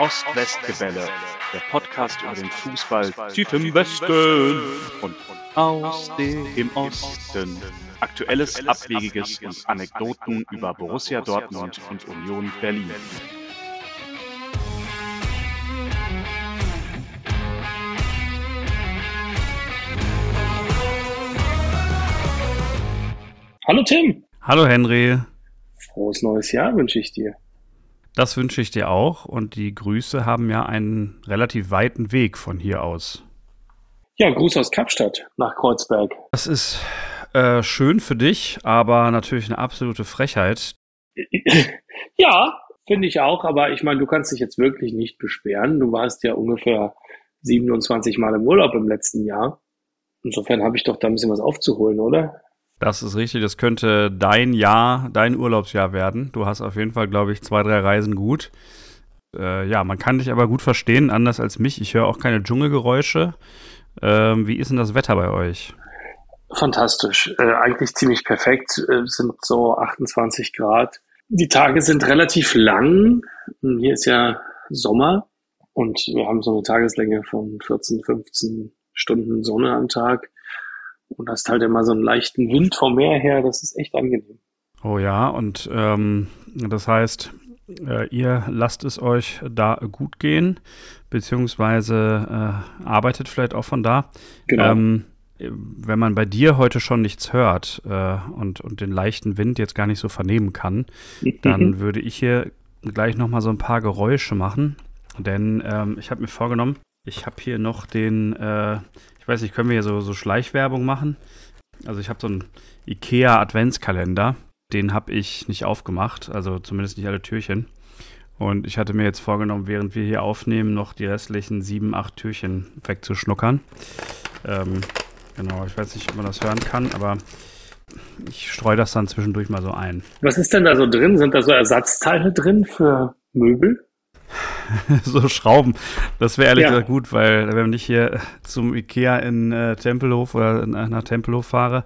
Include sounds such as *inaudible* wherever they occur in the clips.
Ost-West-Gebälle, der Podcast über den Fußball tief im Westen und aus dem Osten. Aktuelles, Abwegiges und Anekdoten über Borussia Dortmund und Union Berlin. Hallo Tim. Hallo Henry. Frohes neues Jahr wünsche ich dir. Das wünsche ich dir auch und die Grüße haben ja einen relativ weiten Weg von hier aus. Ja, Gruß aus Kapstadt nach Kreuzberg. Das ist äh, schön für dich, aber natürlich eine absolute Frechheit. *clears throat* Ja, finde ich auch, aber ich meine, du kannst dich jetzt wirklich nicht beschweren. Du warst ja ungefähr 27 Mal im Urlaub im letzten Jahr. Insofern habe ich doch da ein bisschen was aufzuholen, oder? Das ist richtig, das könnte dein Jahr, dein Urlaubsjahr werden. Du hast auf jeden Fall, glaube ich, zwei, drei Reisen gut. Äh, ja, man kann dich aber gut verstehen, anders als mich. Ich höre auch keine Dschungelgeräusche. Ähm, wie ist denn das Wetter bei euch? Fantastisch. Äh, eigentlich ziemlich perfekt. Äh, sind so 28 Grad. Die Tage sind relativ lang. Hier ist ja Sommer und wir haben so eine Tageslänge von 14, 15 Stunden Sonne am Tag. Und hast halt immer so einen leichten Wind vom Meer her, das ist echt angenehm. Oh ja, und ähm, das heißt, äh, ihr lasst es euch da gut gehen, beziehungsweise äh, arbeitet vielleicht auch von da. Genau. Ähm, wenn man bei dir heute schon nichts hört äh, und, und den leichten Wind jetzt gar nicht so vernehmen kann, *laughs* dann würde ich hier gleich nochmal so ein paar Geräusche machen. Denn ähm, ich habe mir vorgenommen, ich habe hier noch den, äh, weiß nicht, können wir hier so, so Schleichwerbung machen? Also ich habe so einen IKEA Adventskalender, den habe ich nicht aufgemacht, also zumindest nicht alle Türchen. Und ich hatte mir jetzt vorgenommen, während wir hier aufnehmen, noch die restlichen sieben, acht Türchen wegzuschnuckern. Ähm, genau, ich weiß nicht, ob man das hören kann, aber ich streue das dann zwischendurch mal so ein. Was ist denn da so drin? Sind da so Ersatzteile drin für Möbel? *laughs* so Schrauben. Das wäre ehrlich Ja. gesagt gut, weil wenn ich hier zum Ikea in äh, Tempelhof oder in, nach Tempelhof fahre,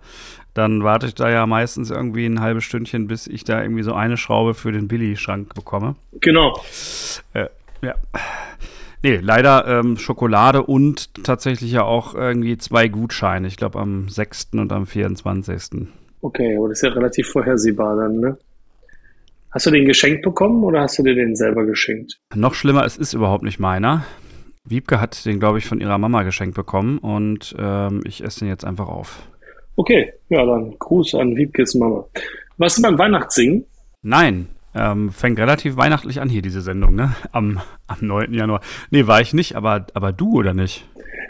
dann warte ich da ja meistens irgendwie ein halbes Stündchen, bis ich da irgendwie so eine Schraube für den Billy-Schrank bekomme. Genau. Äh, ja. Nee, leider ähm, Schokolade und tatsächlich ja auch irgendwie zwei Gutscheine. Ich glaube am 6. und am 24. Okay, aber das ist ja relativ vorhersehbar dann, ne? Hast du den geschenkt bekommen oder hast du dir den selber geschenkt? Noch schlimmer, es ist überhaupt nicht meiner. Wiebke hat den, glaube ich, von ihrer Mama geschenkt bekommen und ähm, ich esse den jetzt einfach auf. Okay, ja, dann Gruß an Wiebkes Mama. Was ist beim Weihnachtssingen? Nein, ähm, fängt relativ weihnachtlich an hier, diese Sendung, ne? Am, am 9. Januar. Nee, war ich nicht, aber, aber du oder nicht?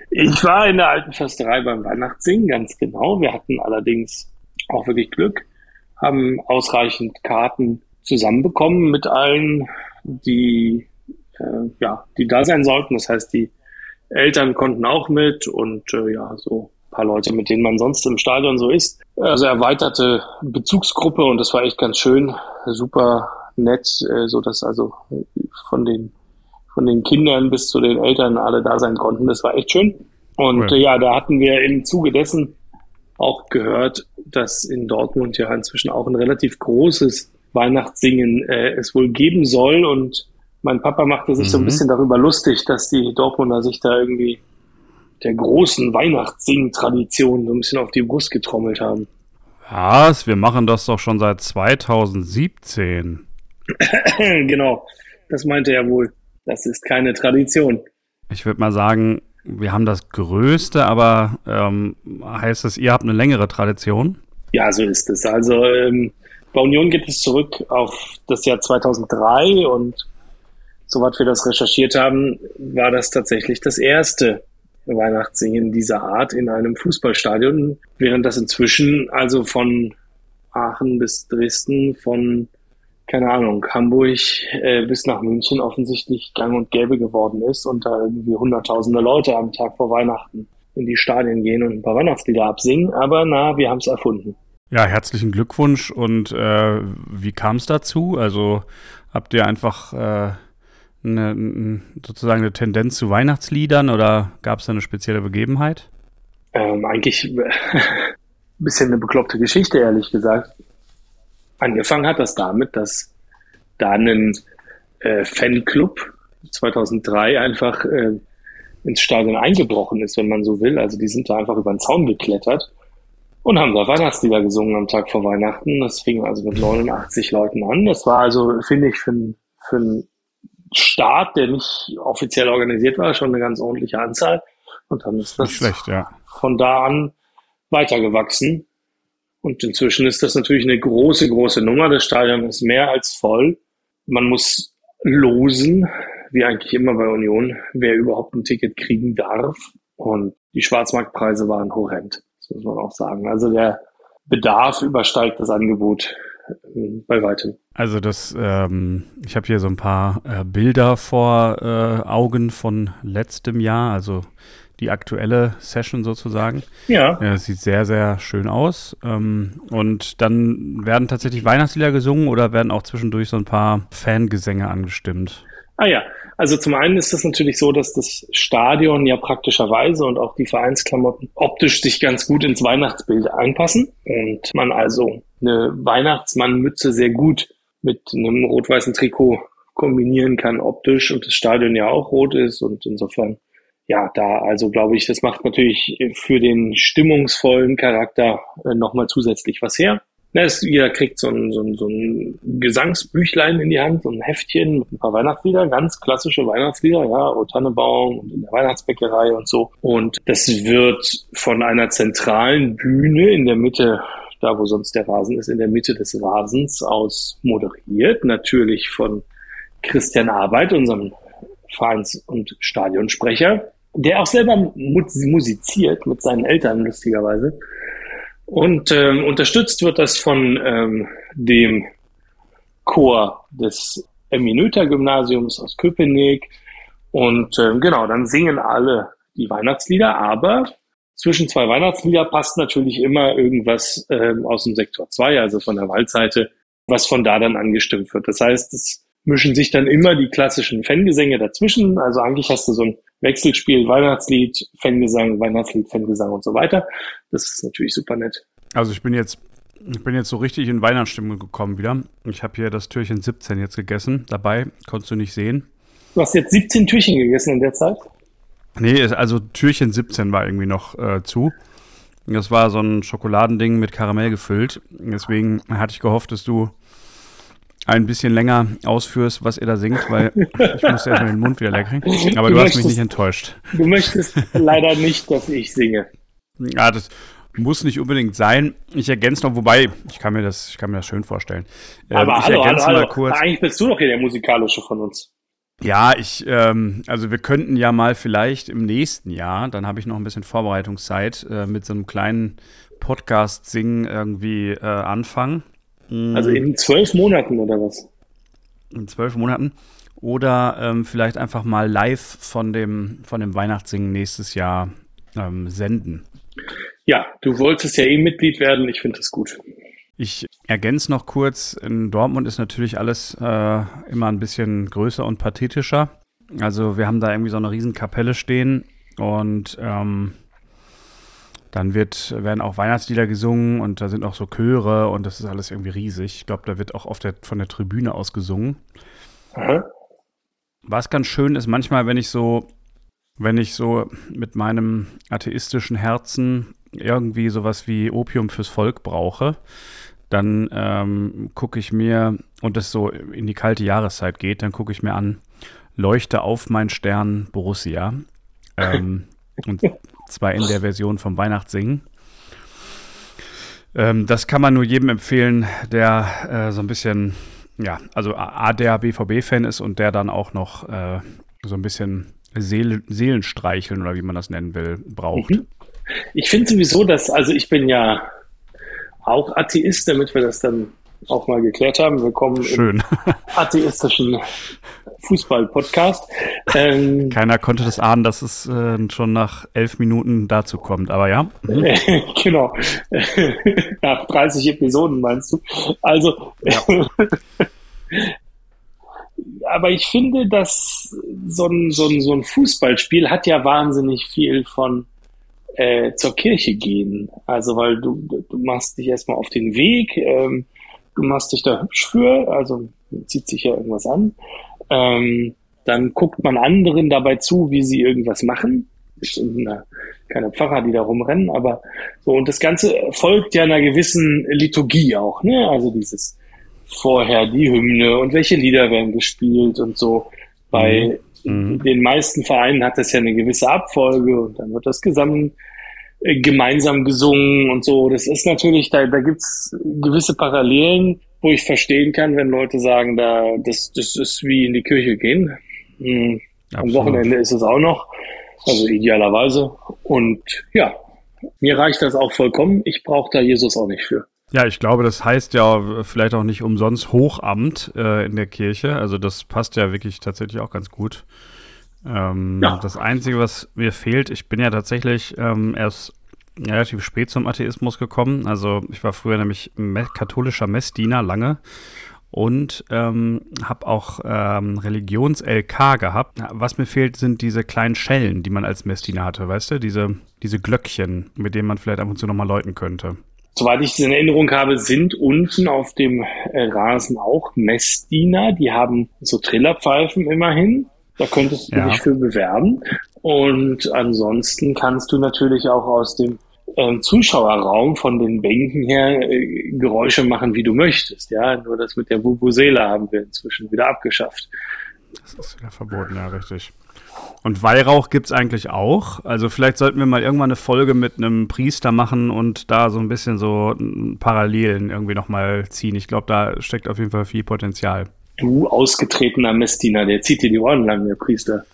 Ich war in der alten Försterei beim Weihnachtssingen, ganz genau. Wir hatten allerdings auch wirklich Glück, haben ausreichend Karten zusammenbekommen mit allen, die, äh, ja, die da sein sollten. Das heißt, die Eltern konnten auch mit und äh, ja, so ein paar Leute, mit denen man sonst im Stadion so ist. Also erweiterte Bezugsgruppe und das war echt ganz schön, super nett, äh, so dass also von den von den Kindern bis zu den Eltern alle da sein konnten. Das war echt schön. Und Cool. äh, ja, da hatten wir im Zuge dessen auch gehört, dass in Dortmund ja inzwischen auch ein relativ großes Weihnachtssingen äh, es wohl geben soll. Und mein Papa machte sich so ein Mhm. bisschen darüber lustig, dass die Dortmunder sich da irgendwie der großen Weihnachtssing-Tradition so ein bisschen auf die Brust getrommelt haben. Was? Wir machen das doch schon seit 2017. *clears throat* genau, das meinte er wohl. Das ist keine Tradition. Ich würde mal sagen, wir haben das Größte, aber ähm, heißt es, ihr habt eine längere Tradition? Ja, so ist es. Also ähm, bei Union geht es zurück auf das Jahr 2003 und soweit wir das recherchiert haben, war das tatsächlich das erste Weihnachtssingen dieser Art in einem Fußballstadion, während das inzwischen also von Aachen bis Dresden, von keine Ahnung, Hamburg äh, bis nach München offensichtlich gang und gäbe geworden ist und da irgendwie hunderttausende Leute am Tag vor Weihnachten in die Stadien gehen und ein paar Weihnachtslieder absingen. Aber na, wir haben es erfunden. Ja, herzlichen Glückwunsch. Und äh, wie kam es dazu? Also habt ihr einfach äh, eine, sozusagen eine Tendenz zu Weihnachtsliedern oder gab es da eine spezielle Begebenheit? Ähm, eigentlich ein *laughs* bisschen eine bekloppte Geschichte, ehrlich gesagt. Angefangen hat das damit, dass da ein äh, Fanclub 2003 einfach äh, ins Stadion eingebrochen ist, wenn man so will. Also die sind da einfach über den Zaun geklettert und haben da Weihnachtslieder gesungen am Tag vor Weihnachten. Das fing also mit 89 Leuten an. Das war also, finde ich, für, für einen Start, der nicht offiziell organisiert war, schon eine ganz ordentliche Anzahl. Und dann ist das schlecht, ja. von da an weitergewachsen. Und inzwischen ist das natürlich eine große, große Nummer. Das Stadion ist mehr als voll. Man muss losen, wie eigentlich immer bei Union, wer überhaupt ein Ticket kriegen darf. Und die Schwarzmarktpreise waren horrend, das muss man auch sagen. Also der Bedarf übersteigt das Angebot äh, bei weitem. Also das, ähm, ich habe hier so ein paar äh, Bilder vor äh, Augen von letztem Jahr, also die aktuelle Session sozusagen. Ja. ja sieht sehr, sehr schön aus. Ähm, und dann werden tatsächlich Weihnachtslieder gesungen oder werden auch zwischendurch so ein paar Fangesänge angestimmt? Ah ja, also zum einen ist es natürlich so, dass das Stadion ja praktischerweise und auch die Vereinsklamotten optisch sich ganz gut ins Weihnachtsbild einpassen und man also eine Weihnachtsmannmütze sehr gut mit einem rot-weißen Trikot kombinieren kann optisch und das Stadion ja auch rot ist und insofern ja, da also glaube ich, das macht natürlich für den stimmungsvollen Charakter äh, nochmal zusätzlich was her. Na, es, jeder kriegt so ein, so, ein, so ein Gesangsbüchlein in die Hand, so ein Heftchen mit ein paar Weihnachtslieder, ganz klassische Weihnachtslieder, ja, O Tannebaum und in der Weihnachtsbäckerei und so. Und das wird von einer zentralen Bühne in der Mitte, da wo sonst der Rasen ist, in der Mitte des Rasens aus moderiert, natürlich von Christian Arbeit, unserem Vereins- und Stadionsprecher, der auch selber musiziert mit seinen Eltern, lustigerweise. Und ähm, unterstützt wird das von ähm, dem Chor des Eminöter-Gymnasiums aus Köpenick. Und ähm, genau, dann singen alle die Weihnachtslieder, aber zwischen zwei Weihnachtslieder passt natürlich immer irgendwas ähm, aus dem Sektor 2, also von der Waldseite, was von da dann angestimmt wird. Das heißt, es mischen sich dann immer die klassischen Fangesänge dazwischen. Also eigentlich hast du so ein Wechselspiel, Weihnachtslied, Fangesang, Weihnachtslied, Fangesang und so weiter. Das ist natürlich super nett. Also ich bin jetzt, ich bin jetzt so richtig in Weihnachtsstimmung gekommen wieder. Ich habe hier das Türchen 17 jetzt gegessen. Dabei konntest du nicht sehen. Du hast jetzt 17 Türchen gegessen in der Zeit? Nee, also Türchen 17 war irgendwie noch äh, zu. Das war so ein Schokoladending mit Karamell gefüllt. Deswegen hatte ich gehofft, dass du ein bisschen länger ausführst, was ihr da singt, weil ich muss erstmal den Mund wieder leer kriegen. Aber du, du hast mich nicht enttäuscht. Du möchtest leider nicht, dass ich singe. Ja, das muss nicht unbedingt sein. Ich ergänze noch, wobei, ich kann mir das, ich kann mir das schön vorstellen. Ähm, Aber ich hallo, ergänze hallo, mal kurz. Eigentlich bist du doch hier der musikalische von uns. Ja, ich, ähm, also wir könnten ja mal vielleicht im nächsten Jahr, dann habe ich noch ein bisschen Vorbereitungszeit, äh, mit so einem kleinen Podcast-Singen irgendwie äh, anfangen. Also in zwölf Monaten oder was? In zwölf Monaten. Oder ähm, vielleicht einfach mal live von dem, von dem Weihnachtssingen nächstes Jahr ähm, senden. Ja, du wolltest ja eh Mitglied werden. Ich finde das gut. Ich ergänze noch kurz, in Dortmund ist natürlich alles äh, immer ein bisschen größer und pathetischer. Also wir haben da irgendwie so eine riesen Kapelle stehen und ähm, dann wird, werden auch Weihnachtslieder gesungen und da sind auch so Chöre und das ist alles irgendwie riesig. Ich glaube, da wird auch oft von der Tribüne aus gesungen. Mhm. Was ganz schön ist, manchmal, wenn ich so, wenn ich so mit meinem atheistischen Herzen irgendwie sowas wie Opium fürs Volk brauche, dann ähm, gucke ich mir, und es so in die kalte Jahreszeit geht, dann gucke ich mir an, Leuchte auf mein Stern Borussia. Ähm, *laughs* und zwar in der Version vom Weihnachtssingen. Ähm, das kann man nur jedem empfehlen, der äh, so ein bisschen, ja, also A, der BVB-Fan ist und der dann auch noch äh, so ein bisschen Seele, Seelenstreicheln oder wie man das nennen will, braucht. Mhm. Ich finde sowieso, dass, also ich bin ja auch Atheist, damit wir das dann auch mal geklärt haben. Willkommen Schön. im *laughs* atheistischen Fußball-Podcast. Ähm, *laughs* Keiner konnte das ahnen, dass es äh, schon nach elf Minuten dazu kommt, aber ja. Mhm. *laughs* genau. nach 30 Episoden meinst du? Also, ja. aber ich finde, dass so ein, so, ein, so ein Fußballspiel hat ja wahnsinnig viel von äh, zur Kirche gehen. Also, weil du, du machst dich erstmal auf den Weg, ähm, du machst dich da hübsch für, also zieht sich ja irgendwas an. Ähm, Dann guckt man anderen dabei zu, wie sie irgendwas machen. Es sind keine Pfarrer, die da rumrennen, aber so. Und das Ganze folgt ja einer gewissen Liturgie auch, ne? Also dieses vorher die Hymne und welche Lieder werden gespielt und so. Bei mhm. den meisten Vereinen hat das ja eine gewisse Abfolge und dann wird das gesamt äh, gemeinsam gesungen und so. Das ist natürlich, da, da gibt's gewisse Parallelen, wo ich verstehen kann, wenn Leute sagen, da das, das ist wie in die Kirche gehen. Mhm. Am Wochenende ist es auch noch, also idealerweise. Und ja, mir reicht das auch vollkommen. Ich brauche da Jesus auch nicht für. Ja, ich glaube, das heißt ja vielleicht auch nicht umsonst Hochamt äh, in der Kirche. Also das passt ja wirklich tatsächlich auch ganz gut. Ähm, ja. Das Einzige, was mir fehlt, ich bin ja tatsächlich ähm, erst relativ spät zum Atheismus gekommen. Also ich war früher nämlich katholischer Messdiener lange und ähm, habe auch ähm, Religions-LK gehabt. Was mir fehlt, sind diese kleinen Schellen, die man als Messdiener hatte, weißt du? Diese, diese Glöckchen, mit denen man vielleicht ab und zu nochmal läuten könnte soweit ich es in Erinnerung habe, sind unten auf dem äh, Rasen auch Messdiener. Die haben so Trillerpfeifen immerhin. Da könntest du ja. dich für bewerben. Und ansonsten kannst du natürlich auch aus dem ähm, Zuschauerraum von den Bänken her äh, Geräusche machen, wie du möchtest. Ja, nur das mit der Vuvuzela haben wir inzwischen wieder abgeschafft. Das ist ja verboten, ja, richtig. Und Weihrauch gibt es eigentlich auch. Also vielleicht sollten wir mal irgendwann eine Folge mit einem Priester machen und da so ein bisschen so Parallelen irgendwie nochmal ziehen. Ich glaube, da steckt auf jeden Fall viel Potenzial. Du ausgetretener Messdiener, der zieht dir die Ohren lang, der Priester.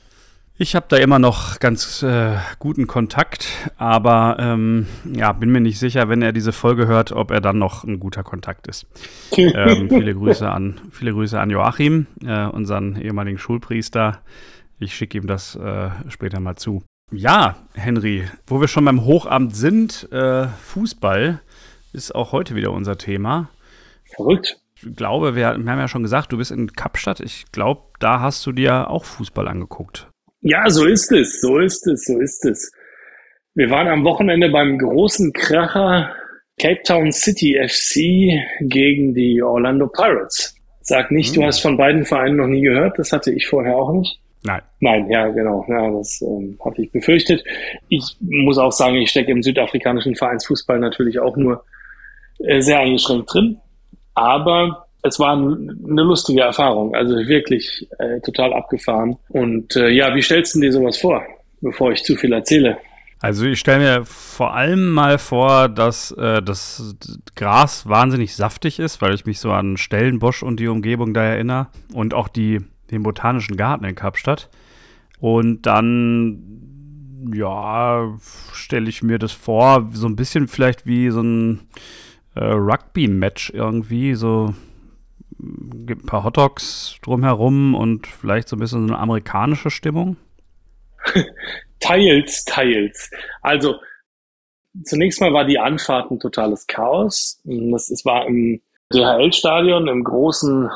Ich habe da immer noch ganz äh, guten Kontakt, aber ähm, ja, bin mir nicht sicher, wenn er diese Folge hört, ob er dann noch ein guter Kontakt ist. *laughs* ähm, viele Grüße an, viele Grüße an Joachim, äh, unseren ehemaligen Schulpriester. Ich schicke ihm das äh, später mal zu. Ja, Henry, wo wir schon beim Hochamt sind, äh, Fußball ist auch heute wieder unser Thema. Verrückt. Ich glaube, wir, wir haben ja schon gesagt, du bist in Kapstadt. Ich glaube, da hast du dir auch Fußball angeguckt. Ja, so ist es, so ist es, so ist es. Wir waren am Wochenende beim großen Kracher Cape Town City FC gegen die Orlando Pirates. Sag nicht, mhm. du hast von beiden Vereinen noch nie gehört, das hatte ich vorher auch nicht. Nein. Nein, ja, genau. Ja, das ähm, hatte ich befürchtet. Ich muss auch sagen, ich stecke im südafrikanischen Vereinsfußball natürlich auch nur äh, sehr eingeschränkt drin. Aber es war eine lustige Erfahrung, also wirklich äh, total abgefahren. Und äh, ja, wie stellst du dir sowas vor, bevor ich zu viel erzähle? Also ich stelle mir vor allem mal vor, dass äh, das Gras wahnsinnig saftig ist, weil ich mich so an Stellenbosch und die Umgebung da erinnere und auch die den Botanischen Garten in Kapstadt. Und dann, ja, stelle ich mir das vor, so ein bisschen vielleicht wie so ein äh, Rugby-Match irgendwie, so gibt ein paar Hotdogs drumherum und vielleicht so ein bisschen so eine amerikanische Stimmung? *laughs* teils, teils. Also zunächst mal war die Anfahrt ein totales Chaos. Das, es war im DHL-Stadion, im großen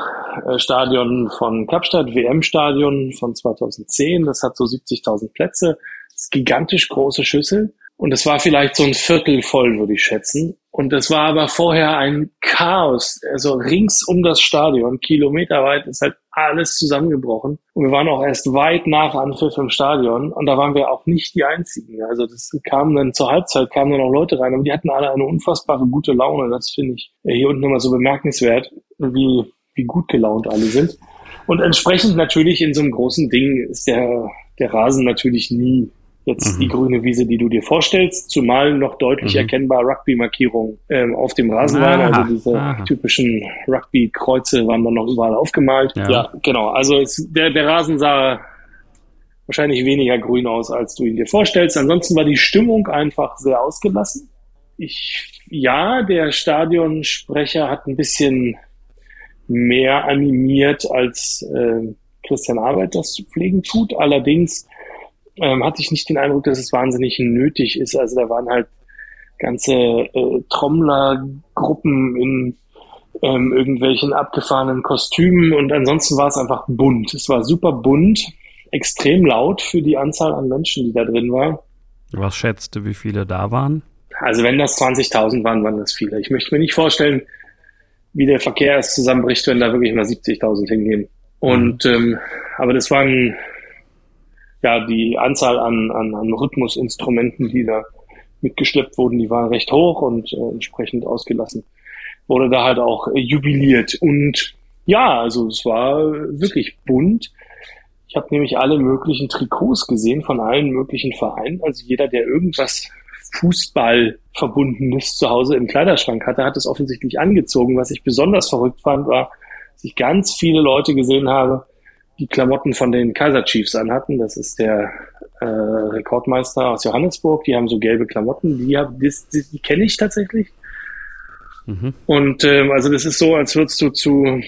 äh, Stadion von Kapstadt, WM-Stadion von 2010. Das hat so 70.000 Plätze. Das ist gigantisch große Schüssel. Und es war vielleicht so ein Viertel voll, würde ich schätzen. Und es war aber vorher ein Chaos. Also rings um das Stadion, kilometerweit, ist halt alles zusammengebrochen. Und wir waren auch erst weit nach Anpfiff im Stadion. Und da waren wir auch nicht die Einzigen. Also das kam dann zur Halbzeit, kamen dann auch Leute rein. Aber die hatten alle eine unfassbare gute Laune. Das finde ich hier unten immer so bemerkenswert, wie, wie gut gelaunt alle sind. Und entsprechend natürlich in so einem großen Ding ist der, der Rasen natürlich nie jetzt mhm. die grüne Wiese, die du dir vorstellst, zumal noch deutlich mhm. erkennbar Rugby-Markierungen ähm, auf dem Rasen waren. Also diese aha. typischen Rugby-Kreuze waren dann noch überall aufgemalt. Ja, ja genau. Also es, der, der Rasen sah wahrscheinlich weniger grün aus, als du ihn dir vorstellst. Ansonsten war die Stimmung einfach sehr ausgelassen. Ich, ja, der Stadionsprecher hat ein bisschen mehr animiert, als äh, Christian Arbeit das zu pflegen tut. Allerdings ähm, hatte ich nicht den Eindruck, dass es wahnsinnig nötig ist. Also da waren halt ganze äh, Trommlergruppen in ähm, irgendwelchen abgefahrenen Kostümen und ansonsten war es einfach bunt. Es war super bunt, extrem laut für die Anzahl an Menschen, die da drin war. Was schätzt du, wie viele da waren? Also wenn das 20.000 waren, waren das viele. Ich möchte mir nicht vorstellen, wie der Verkehr erst zusammenbricht, wenn da wirklich mal 70.000 hingehen. Und ähm, aber das waren ja die Anzahl an, an, an Rhythmusinstrumenten, die da mitgeschleppt wurden, die waren recht hoch und äh, entsprechend ausgelassen. Wurde da halt auch äh, jubiliert. Und ja, also es war wirklich bunt. Ich habe nämlich alle möglichen Trikots gesehen von allen möglichen Vereinen. Also jeder, der irgendwas Fußball verbundenes zu Hause im Kleiderschrank hatte, hat es offensichtlich angezogen. Was ich besonders verrückt fand, war, dass ich ganz viele Leute gesehen habe, die Klamotten von den Kaiser Chiefs anhatten. Das ist der äh, Rekordmeister aus Johannesburg. Die haben so gelbe Klamotten. Die, hab, die, die, die kenne ich tatsächlich. Mhm. Und ähm, also das ist so, als würdest du zu,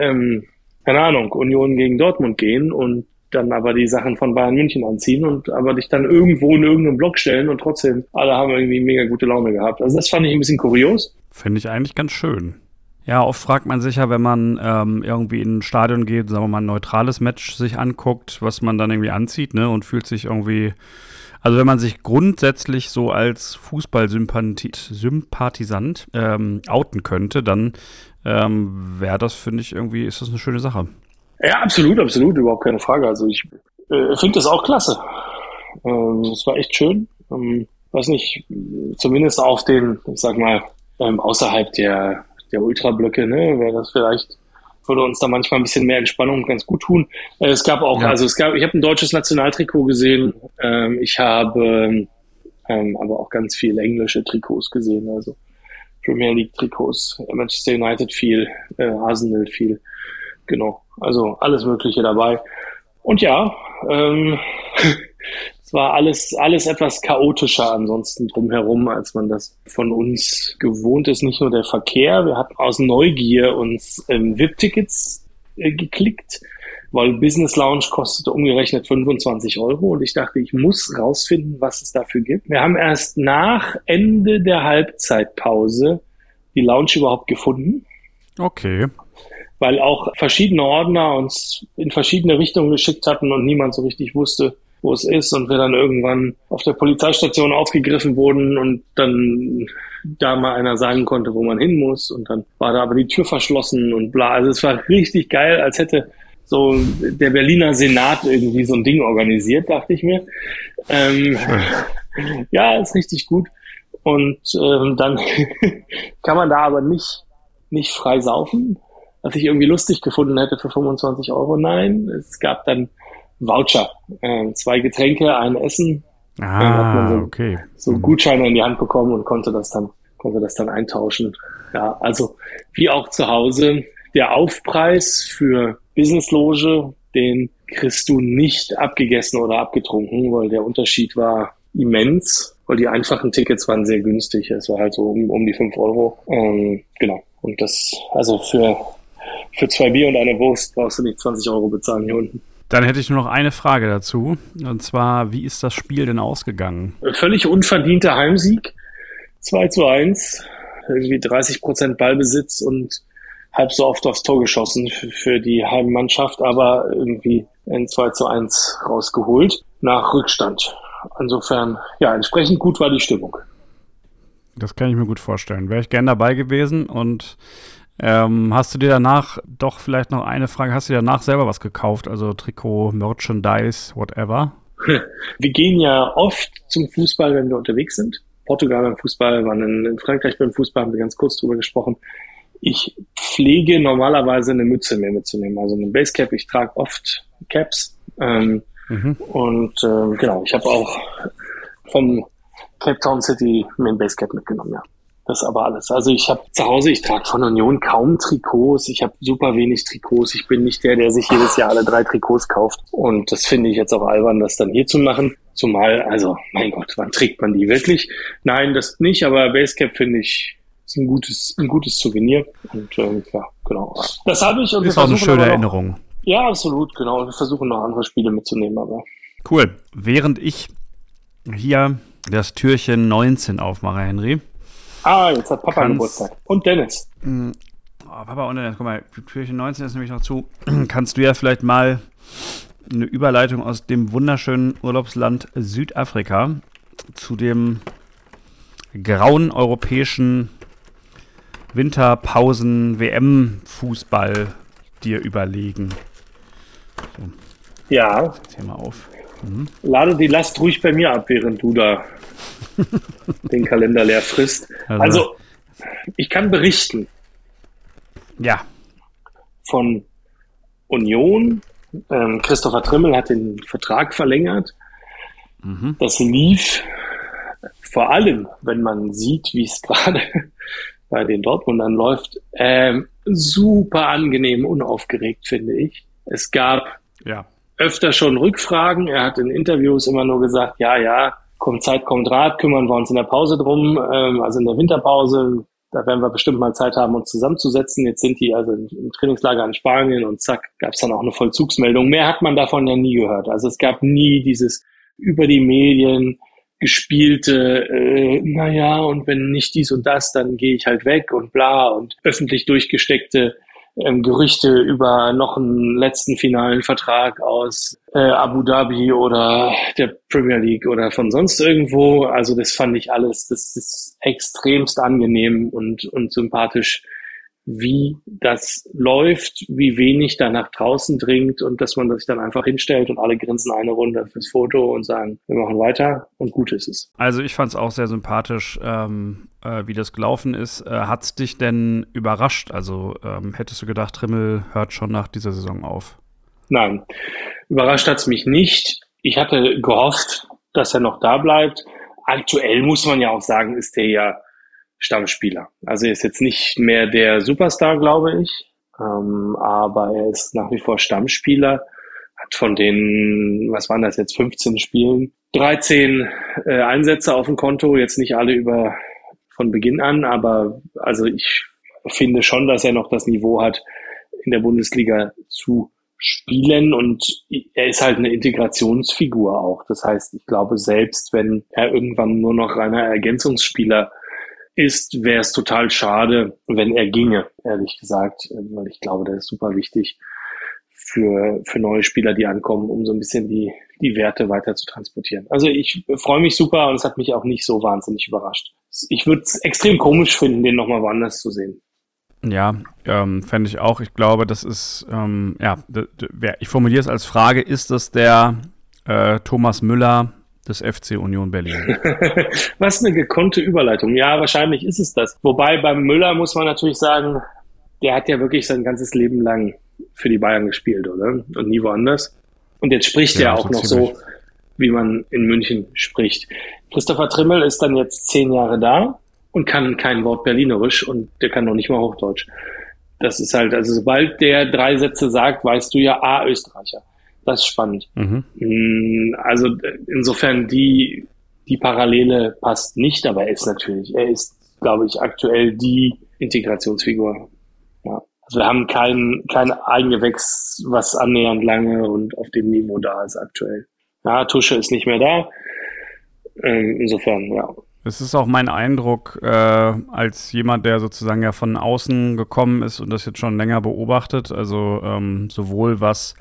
ähm, keine Ahnung, Union gegen Dortmund gehen und dann aber die Sachen von Bayern München anziehen und aber dich dann irgendwo in irgendeinen Block stellen und trotzdem alle haben irgendwie mega gute Laune gehabt. Also das fand ich ein bisschen kurios. Finde ich eigentlich ganz schön. Ja, oft fragt man sich ja, wenn man ähm, irgendwie in ein Stadion geht, sagen wir mal ein neutrales Match sich anguckt, was man dann irgendwie anzieht, ne, und fühlt sich irgendwie, also wenn man sich grundsätzlich so als Fußballsympathisant ähm, outen könnte, dann ähm, wäre das, finde ich, irgendwie, ist das eine schöne Sache. Ja, absolut, absolut, überhaupt keine Frage. Also ich äh, finde das auch klasse. Ähm, es war echt schön. Ähm, weiß nicht, zumindest auf den, ich sag mal, ähm, außerhalb der der Ultrablöcke, ne, wäre das vielleicht würde uns da manchmal ein bisschen mehr Entspannung ganz gut tun. Äh, es gab auch, ja. also es gab, ich habe ein deutsches Nationaltrikot gesehen. Ähm, ich habe ähm, aber auch ganz viel englische Trikots gesehen, also Premier League Trikots, Manchester United viel, äh, Arsenal viel, genau. Also alles Mögliche dabei. Und ja, ähm, *laughs* es war alles, alles etwas chaotischer ansonsten drumherum, als man das von uns gewohnt ist. Nicht nur der Verkehr, wir hatten aus Neugier uns ähm, VIP-Tickets äh, geklickt, weil Business Lounge kostete umgerechnet 25 Euro und ich dachte, ich muss rausfinden, was es dafür gibt. Wir haben erst nach Ende der Halbzeitpause die Lounge überhaupt gefunden. Okay. Weil auch verschiedene Ordner uns in verschiedene Richtungen geschickt hatten und niemand so richtig wusste, wo es ist und wir dann irgendwann auf der Polizeistation aufgegriffen wurden und dann da mal einer sagen konnte, wo man hin muss und dann war da aber die Tür verschlossen und bla. Also es war richtig geil, als hätte so der Berliner Senat irgendwie so ein Ding organisiert, dachte ich mir. Ähm, *laughs* ja, ist richtig gut. Und ähm, dann *laughs* kann man da aber nicht, nicht frei saufen, was ich irgendwie lustig gefunden hätte für 25 Euro. Nein, es gab dann Voucher. Äh, zwei Getränke, ein Essen. Ah, dann hat man so, okay. so mhm. Gutscheine in die Hand bekommen und konnte das dann, konnte das dann eintauschen. Ja, also wie auch zu Hause. Der Aufpreis für Businessloge, den kriegst du nicht abgegessen oder abgetrunken, weil der Unterschied war immens, weil die einfachen Tickets waren sehr günstig. Es war halt so um, um die fünf Euro. Ähm, genau. Und das, also für, für zwei Bier und eine Wurst brauchst du nicht 20 Euro bezahlen hier unten. Dann hätte ich nur noch eine Frage dazu. Und zwar, wie ist das Spiel denn ausgegangen? Völlig unverdienter Heimsieg. 2 zu 1. Irgendwie 30 Prozent Ballbesitz und halb so oft aufs Tor geschossen für die Heimmannschaft, aber irgendwie ein 2 zu 1 rausgeholt nach Rückstand. Insofern, ja, entsprechend gut war die Stimmung. Das kann ich mir gut vorstellen. Wäre ich gern dabei gewesen und ähm, hast du dir danach, doch vielleicht noch eine Frage, hast du dir danach selber was gekauft? Also Trikot, Merchandise, whatever? *laughs* Wir gehen ja oft zum Fußball, wenn wir unterwegs sind. Portugal beim Fußball, waren in, Frankreich beim Fußball, haben wir ganz kurz drüber gesprochen. Ich pflege normalerweise eine Mütze mehr mitzunehmen, also eine Basecap. Ich trage oft Caps. Ähm, mhm. Und äh, genau, ich habe auch vom Cape Town City mir ein Basecap mitgenommen, ja. Das ist aber alles. Also ich habe zu Hause, ich trage von Union kaum Trikots. Ich habe super wenig Trikots. Ich bin nicht der, der sich jedes Jahr alle drei Trikots kauft. Und das finde ich jetzt auch albern, das dann hier zu machen. Zumal, also, mein Gott, wann trägt man die wirklich? Nein, das nicht, aber Basecap finde ich ist ein gutes, ein gutes Souvenir. Und ähm, ja, genau. Das habe ich. Und ist auch eine schöne noch, Erinnerung. Ja, absolut, genau. Wir versuchen noch andere Spiele mitzunehmen, aber. Cool. Während ich hier das Türchen 19 aufmache, Henry, Ah, jetzt hat Papa kannst, Geburtstag. Und Dennis. Mh, oh, Papa und Dennis, guck mal, Türchen 19 ist nämlich noch zu. *clears throat* Kannst du ja vielleicht mal eine Überleitung aus dem wunderschönen Urlaubsland Südafrika zu dem grauen europäischen Winterpausen-WM-Fußball dir überlegen. So. Ja. Jetzt hier mal auf. Mhm. Lade die Last ruhig bei mir ab, während du da *laughs* den Kalender leer frisst. Also, also, ich kann berichten. Ja. Von Union. Ähm, Christopher Trimmel hat den Vertrag verlängert. Mhm. Das lief vor allem, wenn man sieht, wie es *laughs* gerade bei den Dortmundern läuft, ähm, super angenehm, unaufgeregt, finde ich. Es gab ja. öfter schon Rückfragen. Er hat in Interviews immer nur gesagt, ja, ja, kommt Zeit, kommt Rat, kümmern wir uns in der Pause drum, ähm, also in der Winterpause. Da werden wir bestimmt mal Zeit haben, uns zusammenzusetzen. Jetzt sind die also im Trainingslager in Spanien und zack, gab es dann auch eine Vollzugsmeldung. Mehr hat man davon ja nie gehört. Also es gab nie dieses über die Medien gespielte, äh, naja, und wenn nicht dies und das, dann gehe ich halt weg und bla und öffentlich durchgesteckte ähm, Gerüchte über noch einen letzten finalen Vertrag aus äh, Abu Dhabi oder der Premier League oder von sonst irgendwo. Also das fand ich alles, das ist extremst angenehm und, und sympathisch wie das läuft, wie wenig da nach draußen dringt und dass man sich dann einfach hinstellt und alle grinsen eine Runde fürs Foto und sagen, wir machen weiter und gut ist es. Also ich fand es auch sehr sympathisch, ähm, äh, wie das gelaufen ist. Äh, Hat es dich denn überrascht? Also ähm, hättest du gedacht, Trimmel hört schon nach dieser Saison auf? Nein, überrascht hat es mich nicht. Ich hatte gehofft, dass er noch da bleibt. Aktuell muss man ja auch sagen, ist er ja Stammspieler. Also er ist jetzt nicht mehr der Superstar, glaube ich, ähm, aber er ist nach wie vor Stammspieler, hat von den, was waren das jetzt, 15 Spielen, 13 äh, Einsätze auf dem Konto, jetzt nicht alle über von Beginn an, aber also ich finde schon, dass er noch das Niveau hat, in der Bundesliga zu spielen und er ist halt eine Integrationsfigur auch. Das heißt, ich glaube, selbst wenn er irgendwann nur noch reiner Ergänzungsspieler ist, wäre es total schade, wenn er ginge, ehrlich gesagt, weil ich glaube, das ist super wichtig für, für neue Spieler, die ankommen, um so ein bisschen die, die Werte weiter zu transportieren. Also ich freue mich super und es hat mich auch nicht so wahnsinnig überrascht. Ich würde es extrem komisch finden, den nochmal woanders zu sehen. Ja, ähm, fände ich auch. Ich glaube, das ist, ähm, ja, ich formuliere es als Frage, ist das der äh, Thomas Müller des FC Union Berlin. *laughs* Was eine gekonnte Überleitung. Ja, wahrscheinlich ist es das. Wobei beim Müller muss man natürlich sagen, der hat ja wirklich sein ganzes Leben lang für die Bayern gespielt, oder? Und nie woanders. Und jetzt spricht ja, er auch noch so, wie man in München spricht. Christopher Trimmel ist dann jetzt zehn Jahre da und kann kein Wort Berlinerisch und der kann noch nicht mal Hochdeutsch. Das ist halt, also sobald der drei Sätze sagt, weißt du ja, A, Österreicher. Das ist spannend. Mhm. Mm, also insofern die, die Parallele passt nicht, aber er ist natürlich, er ist, glaube ich, aktuell die Integrationsfigur. Ja. Also wir haben kein, kein Eigengewächs, was annähernd lange und auf dem Niveau da ist aktuell. Ja, Tusche ist nicht mehr da. Ähm, insofern, ja. Es ist auch mein Eindruck, äh, als jemand, der sozusagen ja von außen gekommen ist und das jetzt schon länger beobachtet, also ähm, sowohl was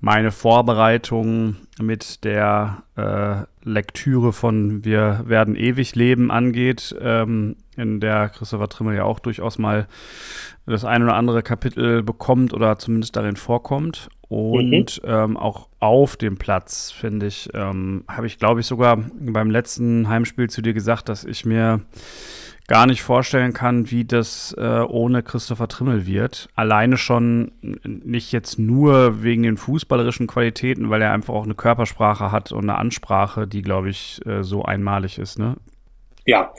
meine Vorbereitung mit der äh, Lektüre von Wir werden ewig leben angeht, ähm, in der Christopher Trimmel ja auch durchaus mal das ein oder andere Kapitel bekommt oder zumindest darin vorkommt. Und mhm. ähm, auch auf dem Platz, finde ich, ähm, habe ich, glaube ich, sogar beim letzten Heimspiel zu dir gesagt, dass ich mir gar nicht vorstellen kann, wie das äh, ohne Christopher Trimmel wird. Alleine schon nicht jetzt nur wegen den fußballerischen Qualitäten, weil er einfach auch eine Körpersprache hat und eine Ansprache, die, glaube ich, äh, so einmalig ist. Ne? Ja,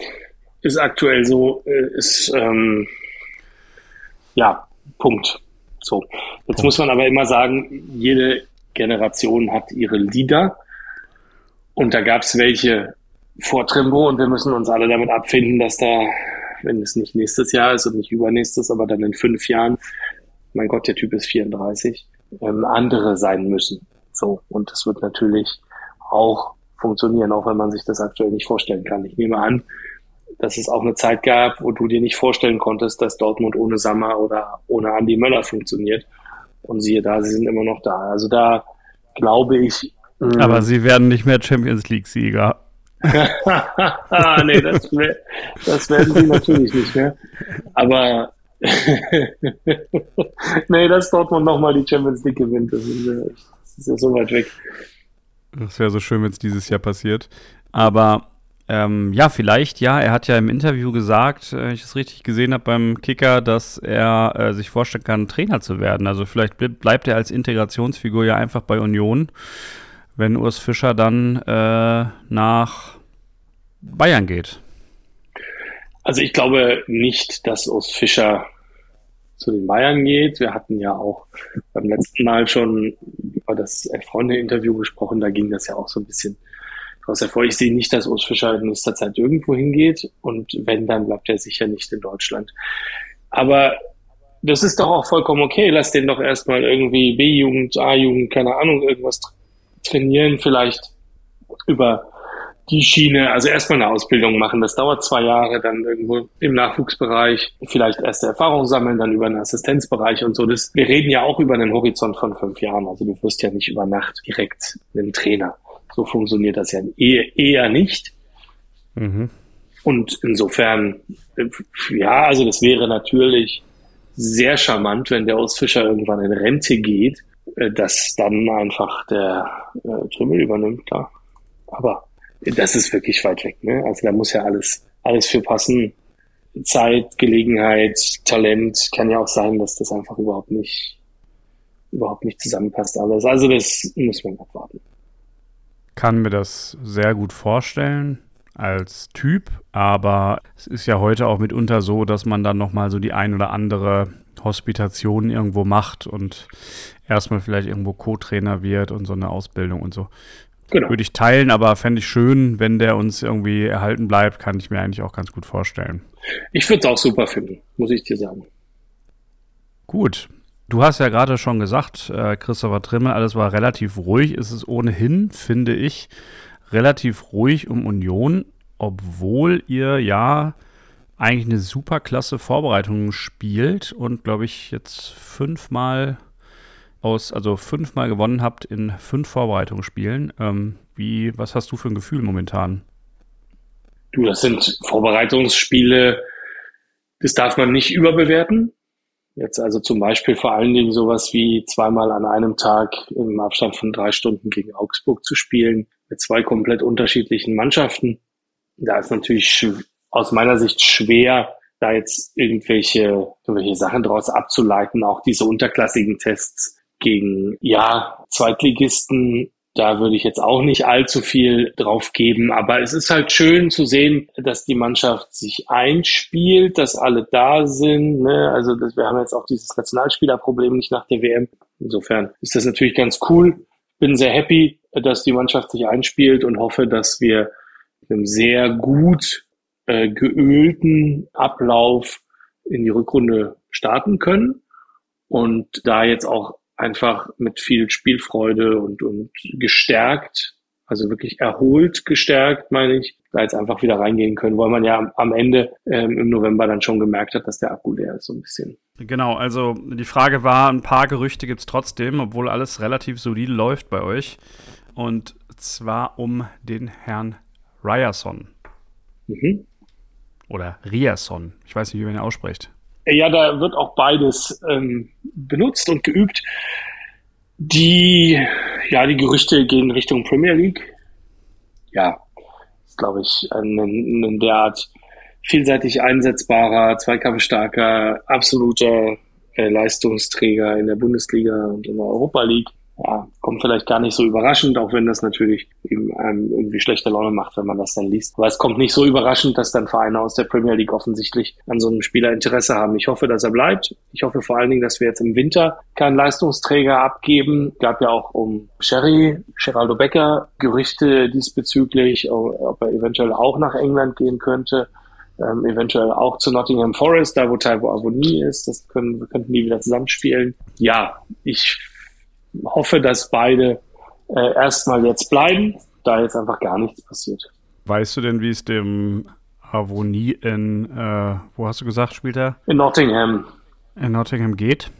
ist aktuell so, äh, ist ähm, ja, Punkt. So. Jetzt Punkt. muss man aber immer sagen, jede Generation hat ihre Lieder. Und da gab es welche, vor Trimbo und wir müssen uns alle damit abfinden, dass da, wenn es nicht nächstes Jahr ist und nicht übernächstes, aber dann in fünf Jahren, mein Gott, der Typ ist 34, ähm, andere sein müssen. So. Und das wird natürlich auch funktionieren, auch wenn man sich das aktuell nicht vorstellen kann. Ich nehme an, dass es auch eine Zeit gab, wo du dir nicht vorstellen konntest, dass Dortmund ohne Sammer oder ohne Andy Möller funktioniert. Und siehe da, sie sind immer noch da. Also da glaube ich. Aber sie werden nicht mehr Champions League-Sieger. Nee, das, das werden sie natürlich nicht mehr. Aber *laughs* nee, dass Dortmund nochmal die Champions League gewinnt, das ist, ja, das ist ja so weit weg. Das wäre so schön, wenn es dieses Jahr passiert. Aber ähm, ja, vielleicht, ja. Er hat ja im Interview gesagt, äh, wenn ich es richtig gesehen habe beim Kicker, dass er äh, sich vorstellen kann, Trainer zu werden. Also vielleicht bleibt er als Integrationsfigur ja einfach bei Union, wenn Urs Fischer dann äh, nach Bayern geht. Also ich glaube nicht, dass Urs Fischer zu den Bayern geht. Wir hatten ja auch beim letzten Mal schon über das Freunde-Interview gesprochen. Da ging das ja auch so ein bisschen daraus hervor. Ich sehe nicht, dass Urs Fischer in nächster Zeit irgendwo hingeht. Und wenn, dann bleibt er sicher nicht in Deutschland. Aber das ist doch auch vollkommen okay. Lass den doch erstmal irgendwie B-Jugend, A-Jugend, keine Ahnung, irgendwas trainieren. Vielleicht über die Schiene, also erstmal eine Ausbildung machen. Das dauert zwei Jahre, dann irgendwo im Nachwuchsbereich, vielleicht erste Erfahrung sammeln, dann über einen Assistenzbereich und so. Das, wir reden ja auch über einen Horizont von fünf Jahren. Also du wirst ja nicht über Nacht direkt einen Trainer. So funktioniert das ja eher, eher nicht. Mhm. Und insofern, ja, also das wäre natürlich sehr charmant, wenn der Ausfischer irgendwann in Rente geht, dass dann einfach der äh, Trümmel übernimmt, klar. Aber das ist wirklich weit weg. Ne? Also da muss ja alles, alles für passen. Zeit, Gelegenheit, Talent kann ja auch sein, dass das einfach überhaupt nicht, überhaupt nicht zusammenpasst alles. Also das muss man abwarten. Kann mir das sehr gut vorstellen als Typ, aber es ist ja heute auch mitunter so, dass man dann nochmal so die ein oder andere Hospitation irgendwo macht und erstmal vielleicht irgendwo Co-Trainer wird und so eine Ausbildung und so. Genau. Würde ich teilen, aber fände ich schön, wenn der uns irgendwie erhalten bleibt, kann ich mir eigentlich auch ganz gut vorstellen. Ich würde es auch super finden, muss ich dir sagen. Gut. Du hast ja gerade schon gesagt, äh, Christopher Trimmel, alles war relativ ruhig. Es ist ohnehin, finde ich, relativ ruhig um Union, obwohl ihr ja eigentlich eine super klasse Vorbereitung spielt und, glaube ich, jetzt fünfmal aus, also fünfmal gewonnen habt in fünf Vorbereitungsspielen. Ähm, wie, was hast du für ein Gefühl momentan? Du, das sind Vorbereitungsspiele, das darf man nicht überbewerten. Jetzt also zum Beispiel vor allen Dingen sowas wie zweimal an einem Tag im Abstand von drei Stunden gegen Augsburg zu spielen, mit zwei komplett unterschiedlichen Mannschaften. Da ist natürlich aus meiner Sicht schwer, da jetzt irgendwelche, irgendwelche Sachen draus abzuleiten. Auch diese unterklassigen Tests gegen, ja, Zweitligisten, da würde ich jetzt auch nicht allzu viel drauf geben, aber es ist halt schön zu sehen, dass die Mannschaft sich einspielt, dass alle da sind. Ne? Also das, wir haben jetzt auch dieses Nationalspielerproblem nicht nach der WM. Insofern ist das natürlich ganz cool. Bin sehr happy, dass die Mannschaft sich einspielt und hoffe, dass wir einem sehr gut äh, geölten Ablauf in die Rückrunde starten können und da jetzt auch einfach mit viel Spielfreude und, und gestärkt, also wirklich erholt gestärkt, meine ich, da jetzt einfach wieder reingehen können, weil man ja am Ende ähm, im November dann schon gemerkt hat, dass der Akku leer ist, so ein bisschen. Genau, also die Frage war, ein paar Gerüchte gibt es trotzdem, obwohl alles relativ solide läuft bei euch. Und zwar um den Herrn Ryerson. Mhm. Oder Riason. Ich weiß nicht, wie man ihn ausspricht. Ja, da wird auch beides ähm, benutzt und geübt. Die, ja, die Gerüchte gehen Richtung Premier League. Ja, ist, glaube ich, ein, ein derart vielseitig einsetzbarer, zweikampfstarker, absoluter äh, Leistungsträger in der Bundesliga und in der Europa League ja, kommt vielleicht gar nicht so überraschend, auch wenn das natürlich eben einem irgendwie schlechte Laune macht, wenn man das dann liest. Aber es kommt nicht so überraschend, dass dann Vereine aus der Premier League offensichtlich an so einem Spieler Interesse haben. Ich hoffe, dass er bleibt. Ich hoffe vor allen Dingen, dass wir jetzt im Winter keinen Leistungsträger abgeben. Gab ja auch um Sherry, Geraldo Becker, Gerüchte diesbezüglich, ob er eventuell auch nach England gehen könnte. Ähm, eventuell auch zu Nottingham Forest, da wo Taiwo Avoni ist. Das können, könnten die wieder zusammenspielen. Ja, ich hoffe, dass beide äh, erstmal jetzt bleiben, da jetzt einfach gar nichts passiert. Weißt du denn, wie es dem Avonie in, äh, wo hast du gesagt, spielt er? In Nottingham. In Nottingham geht?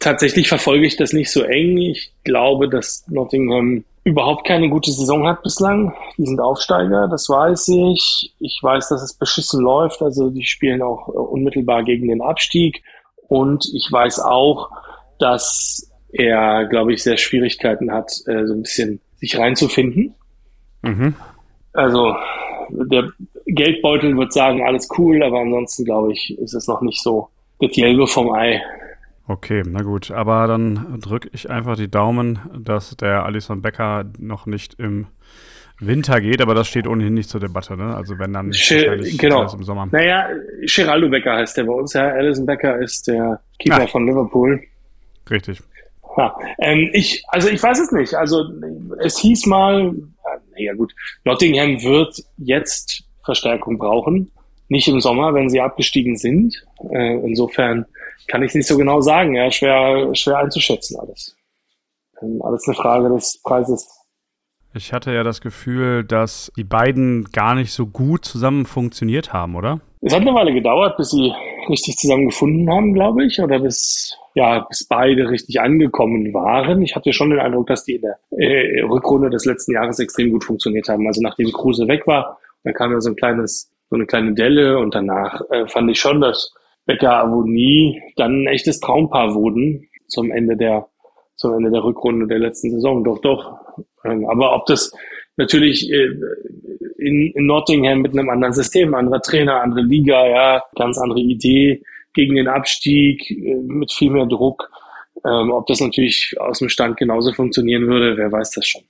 Tatsächlich verfolge ich das nicht so eng. Ich glaube, dass Nottingham überhaupt keine gute Saison hat bislang. Die sind Aufsteiger, das weiß ich. Ich weiß, dass es beschissen läuft. Also die spielen auch äh, unmittelbar gegen den Abstieg. Und ich weiß auch, dass er, glaube ich, sehr Schwierigkeiten hat, äh, so ein bisschen sich reinzufinden. Mhm. Also der Geldbeutel wird sagen, alles cool, aber ansonsten, glaube ich, ist es noch nicht so das Gelbe vom Ei. Okay, na gut, aber dann drücke ich einfach die Daumen, dass der Alison Becker noch nicht im Winter geht, aber das steht ohnehin nicht zur Debatte, ne? Also wenn dann genau. im Sommer. Naja, Geraldo Becker heißt der bei uns, ja. Alison Becker ist der Keeper ja. von Liverpool. Richtig. Ja, ähm, ich, also ich weiß es nicht. Also es hieß mal, äh, ja gut, Nottingham wird jetzt Verstärkung brauchen. Nicht im Sommer, wenn sie abgestiegen sind. Äh, insofern kann ich nicht so genau sagen. Ja, schwer, schwer einzuschätzen alles. Ähm, alles eine Frage des Preises. Ich hatte ja das Gefühl, dass die beiden gar nicht so gut zusammen funktioniert haben, oder? Es hat eine Weile gedauert, bis sie richtig zusammen gefunden haben, glaube ich, oder bis, ja, bis beide richtig angekommen waren. Ich hatte schon den Eindruck, dass die in der äh, Rückrunde des letzten Jahres extrem gut funktioniert haben. Also nachdem Kruse weg war, dann kam ja so ein kleines, so eine kleine Delle und danach äh, fand ich schon, dass Becker Avonie dann ein echtes Traumpaar wurden zum Ende der zum Ende der Rückrunde der letzten Saison. Doch, doch. Ähm, aber ob das natürlich äh, in, in Nottingham mit einem anderen System, anderer Trainer, andere Liga, ja, ganz andere Idee gegen den Abstieg, äh, mit viel mehr Druck. Ähm, ob das natürlich aus dem Stand genauso funktionieren würde, wer weiß das schon.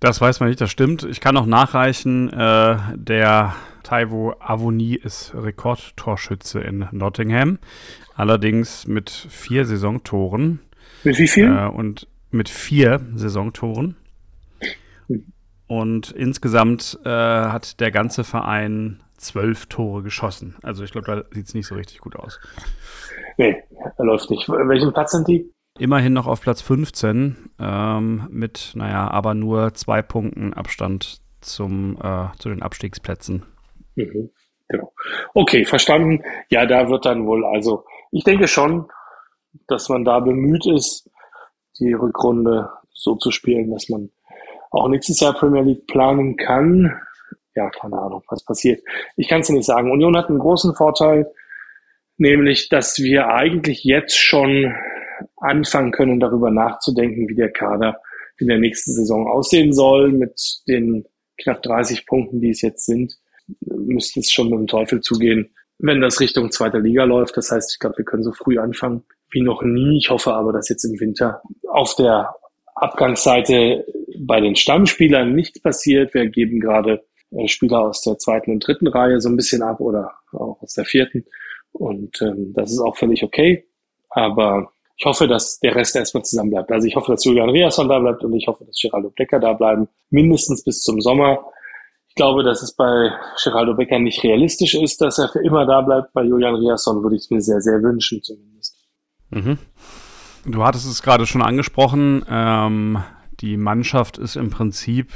Das weiß man nicht, das stimmt. Ich kann noch nachreichen, äh, der Taiwo Avoni ist Rekordtorschütze in Nottingham. Allerdings mit vier Saisontoren. Mit wie viel? Äh, und mit vier Saisontoren. Und insgesamt äh, hat der ganze Verein zwölf Tore geschossen. Also ich glaube, da sieht es nicht so richtig gut aus. Nee, läuft nicht. Welchen Platz sind die? Immerhin noch auf Platz 15 ähm, mit, naja, aber nur zwei Punkten Abstand zum, äh, zu den Abstiegsplätzen. Mhm, genau. Okay, verstanden. Ja, da wird dann wohl, also ich denke schon, dass man da bemüht ist, die Rückrunde so zu spielen, dass man auch nächstes Jahr Premier League planen kann. Ja, keine Ahnung, was passiert. Ich kann es dir nicht sagen. Union hat einen großen Vorteil, nämlich, dass wir eigentlich jetzt schon anfangen können, darüber nachzudenken, wie der Kader in der nächsten Saison aussehen soll. Mit den knapp 30 Punkten, die es jetzt sind, müsste es schon mit dem Teufel zugehen, wenn das Richtung zweiter Liga läuft. Das heißt, ich glaube, wir können so früh anfangen wie noch nie. Ich hoffe aber, dass jetzt im Winter auf der Abgangsseite bei den Stammspielern nichts passiert. Wir geben gerade äh, Spieler aus der zweiten und dritten Reihe so ein bisschen ab oder auch aus der vierten. Und ähm, das ist auch völlig okay. Aber ich hoffe, dass der Rest erstmal zusammen bleibt. Also ich hoffe, dass Julian Riasson da bleibt und ich hoffe, dass Geraldo Becker da bleiben, mindestens bis zum Sommer. Ich glaube, dass es bei Geraldo Becker nicht realistisch ist, dass er für immer da bleibt. Bei Julian Riasson würde ich es mir sehr, sehr wünschen zumindest. Mhm. Du hattest es gerade schon angesprochen. Ähm, die Mannschaft ist im Prinzip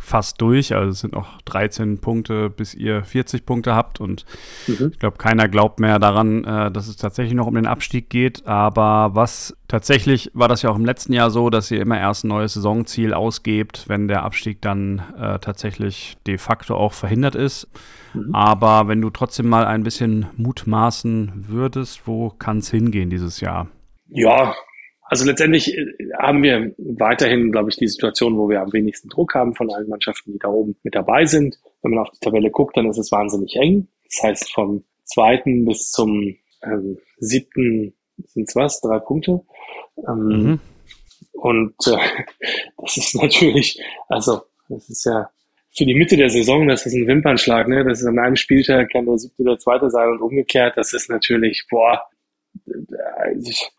fast durch. Also es sind noch 13 Punkte, bis ihr 40 Punkte habt. Und mhm. ich glaube, keiner glaubt mehr daran, äh, dass es tatsächlich noch um den Abstieg geht. Aber was tatsächlich war das ja auch im letzten Jahr so, dass ihr immer erst ein neues Saisonziel ausgebt, wenn der Abstieg dann äh, tatsächlich de facto auch verhindert ist. Mhm. Aber wenn du trotzdem mal ein bisschen mutmaßen würdest, wo kann es hingehen dieses Jahr? Ja, also letztendlich äh, haben wir weiterhin, glaube ich, die Situation, wo wir am wenigsten Druck haben von allen Mannschaften, die da oben mit dabei sind. Wenn man auf die Tabelle guckt, dann ist es wahnsinnig eng. Das heißt, vom zweiten bis zum ähm, siebten sind es was, drei Punkte. Ähm, mhm. Und äh, *laughs* das ist natürlich, also das ist ja für die Mitte der Saison, das ist ein Wimpernschlag, ne? Das ist an einem Spieltag kann der siebte der zweite sein und umgekehrt. Das ist natürlich, boah, äh, ich,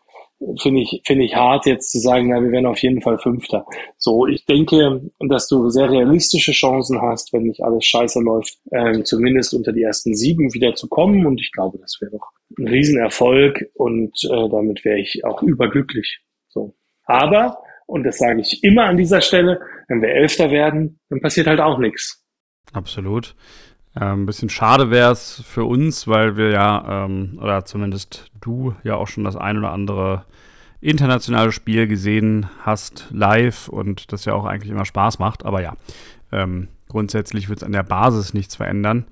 finde ich, finde ich hart jetzt zu sagen, na, wir werden auf jeden Fall Fünfter. So, ich denke, dass du sehr realistische Chancen hast, wenn nicht alles scheiße läuft, äh, zumindest unter die ersten sieben wieder zu kommen. Und ich glaube, das wäre doch ein Riesenerfolg und äh, damit wäre ich auch überglücklich. So. Aber, und das sage ich immer an dieser Stelle, wenn wir Elfter werden, dann passiert halt auch nichts. Absolut. Ähm, ein bisschen schade wäre es für uns, weil wir ja, ähm, oder zumindest du ja auch schon das ein oder andere internationale Spiel gesehen hast, live und das ja auch eigentlich immer Spaß macht. Aber ja, ähm, grundsätzlich wird es an der Basis nichts verändern.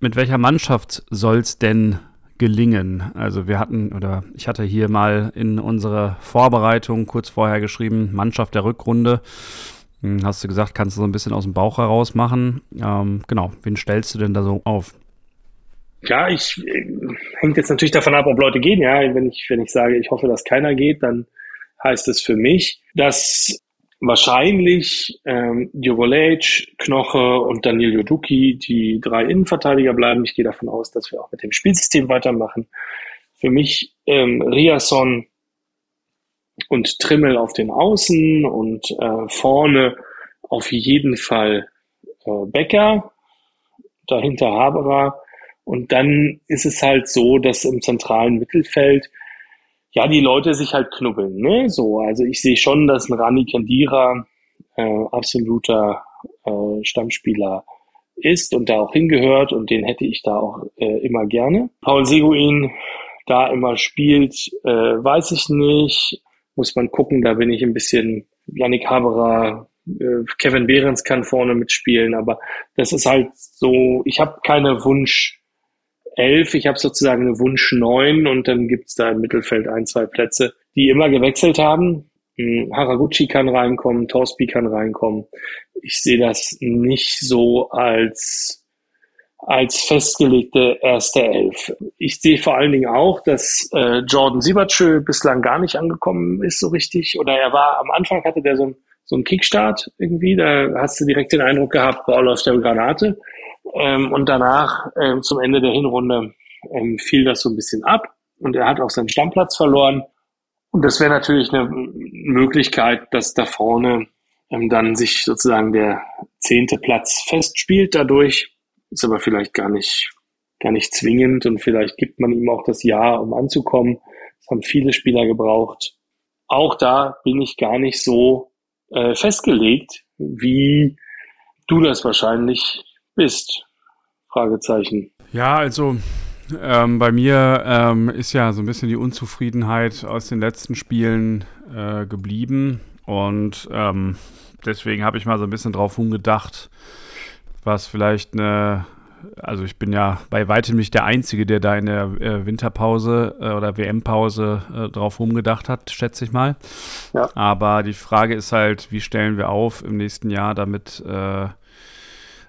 Mit welcher Mannschaft soll es denn gelingen? Also wir hatten, oder ich hatte hier mal in unserer Vorbereitung kurz vorher geschrieben, Mannschaft der Rückrunde. Hm, hast du gesagt, kannst du so ein bisschen aus dem Bauch heraus machen. Ähm, genau, wen stellst du denn da so auf? Ja, ich äh, hängt jetzt natürlich davon ab, ob Leute gehen. Ja, wenn ich, wenn ich sage, ich hoffe, dass keiner geht, dann heißt es für mich, dass wahrscheinlich ähm, Jurolec, Knoche und Daniel Joduki die drei Innenverteidiger bleiben. Ich gehe davon aus, dass wir auch mit dem Spielsystem weitermachen. Für mich ähm, Riasson und Trimmel auf den Außen und äh, vorne auf jeden Fall äh, Becker, dahinter Haberer. Und dann ist es halt so, dass im zentralen Mittelfeld ja, die Leute sich halt knubbeln, ne? So, also ich sehe schon, dass ein Rani Kendira äh, absoluter äh, Stammspieler ist und da auch hingehört und den hätte ich da auch äh, immer gerne. Paul Seguin da immer spielt, äh, weiß ich nicht. Muss man gucken, da bin ich ein bisschen Yannick Haberer, äh, Kevin Behrens kann vorne mitspielen, aber das ist halt so, ich habe keine Wunsch elf. Ich habe sozusagen eine Wunsch neun und dann gibt's da im Mittelfeld ein, zwei Plätze, die immer gewechselt haben. Hm, Haraguchi kann reinkommen, Torsby kann reinkommen. Ich sehe das nicht so als als festgelegte erste Elf. Ich sehe vor allen Dingen auch, dass äh, Jordan Siebertschö bislang gar nicht angekommen ist so richtig. Oder er war am Anfang hatte der so ein so ein Kickstart irgendwie. Da hast du direkt den Eindruck gehabt, boah, läuft der Granate. Ähm, und danach, ähm, zum Ende der Hinrunde, ähm, fiel das so ein bisschen ab und er hat auch seinen Stammplatz verloren. Und das wäre natürlich eine Möglichkeit, dass da vorne ähm, dann sich sozusagen der zehnte Platz festspielt dadurch. Ist aber vielleicht gar nicht, gar nicht zwingend und vielleicht gibt man ihm auch das Jahr, um anzukommen. Das haben viele Spieler gebraucht. Auch da bin ich gar nicht so äh, festgelegt, wie du das wahrscheinlich bist? Fragezeichen. Ja, also ähm, bei mir ähm, ist ja so ein bisschen die Unzufriedenheit aus den letzten Spielen äh, geblieben und ähm, deswegen habe ich mal so ein bisschen drauf umgedacht, was vielleicht eine, also ich bin ja bei weitem nicht der Einzige, der da in der äh, Winterpause äh, oder WM-Pause äh, drauf rumgedacht hat, schätze ich mal. Ja. Aber die Frage ist halt, wie stellen wir auf im nächsten Jahr, damit äh,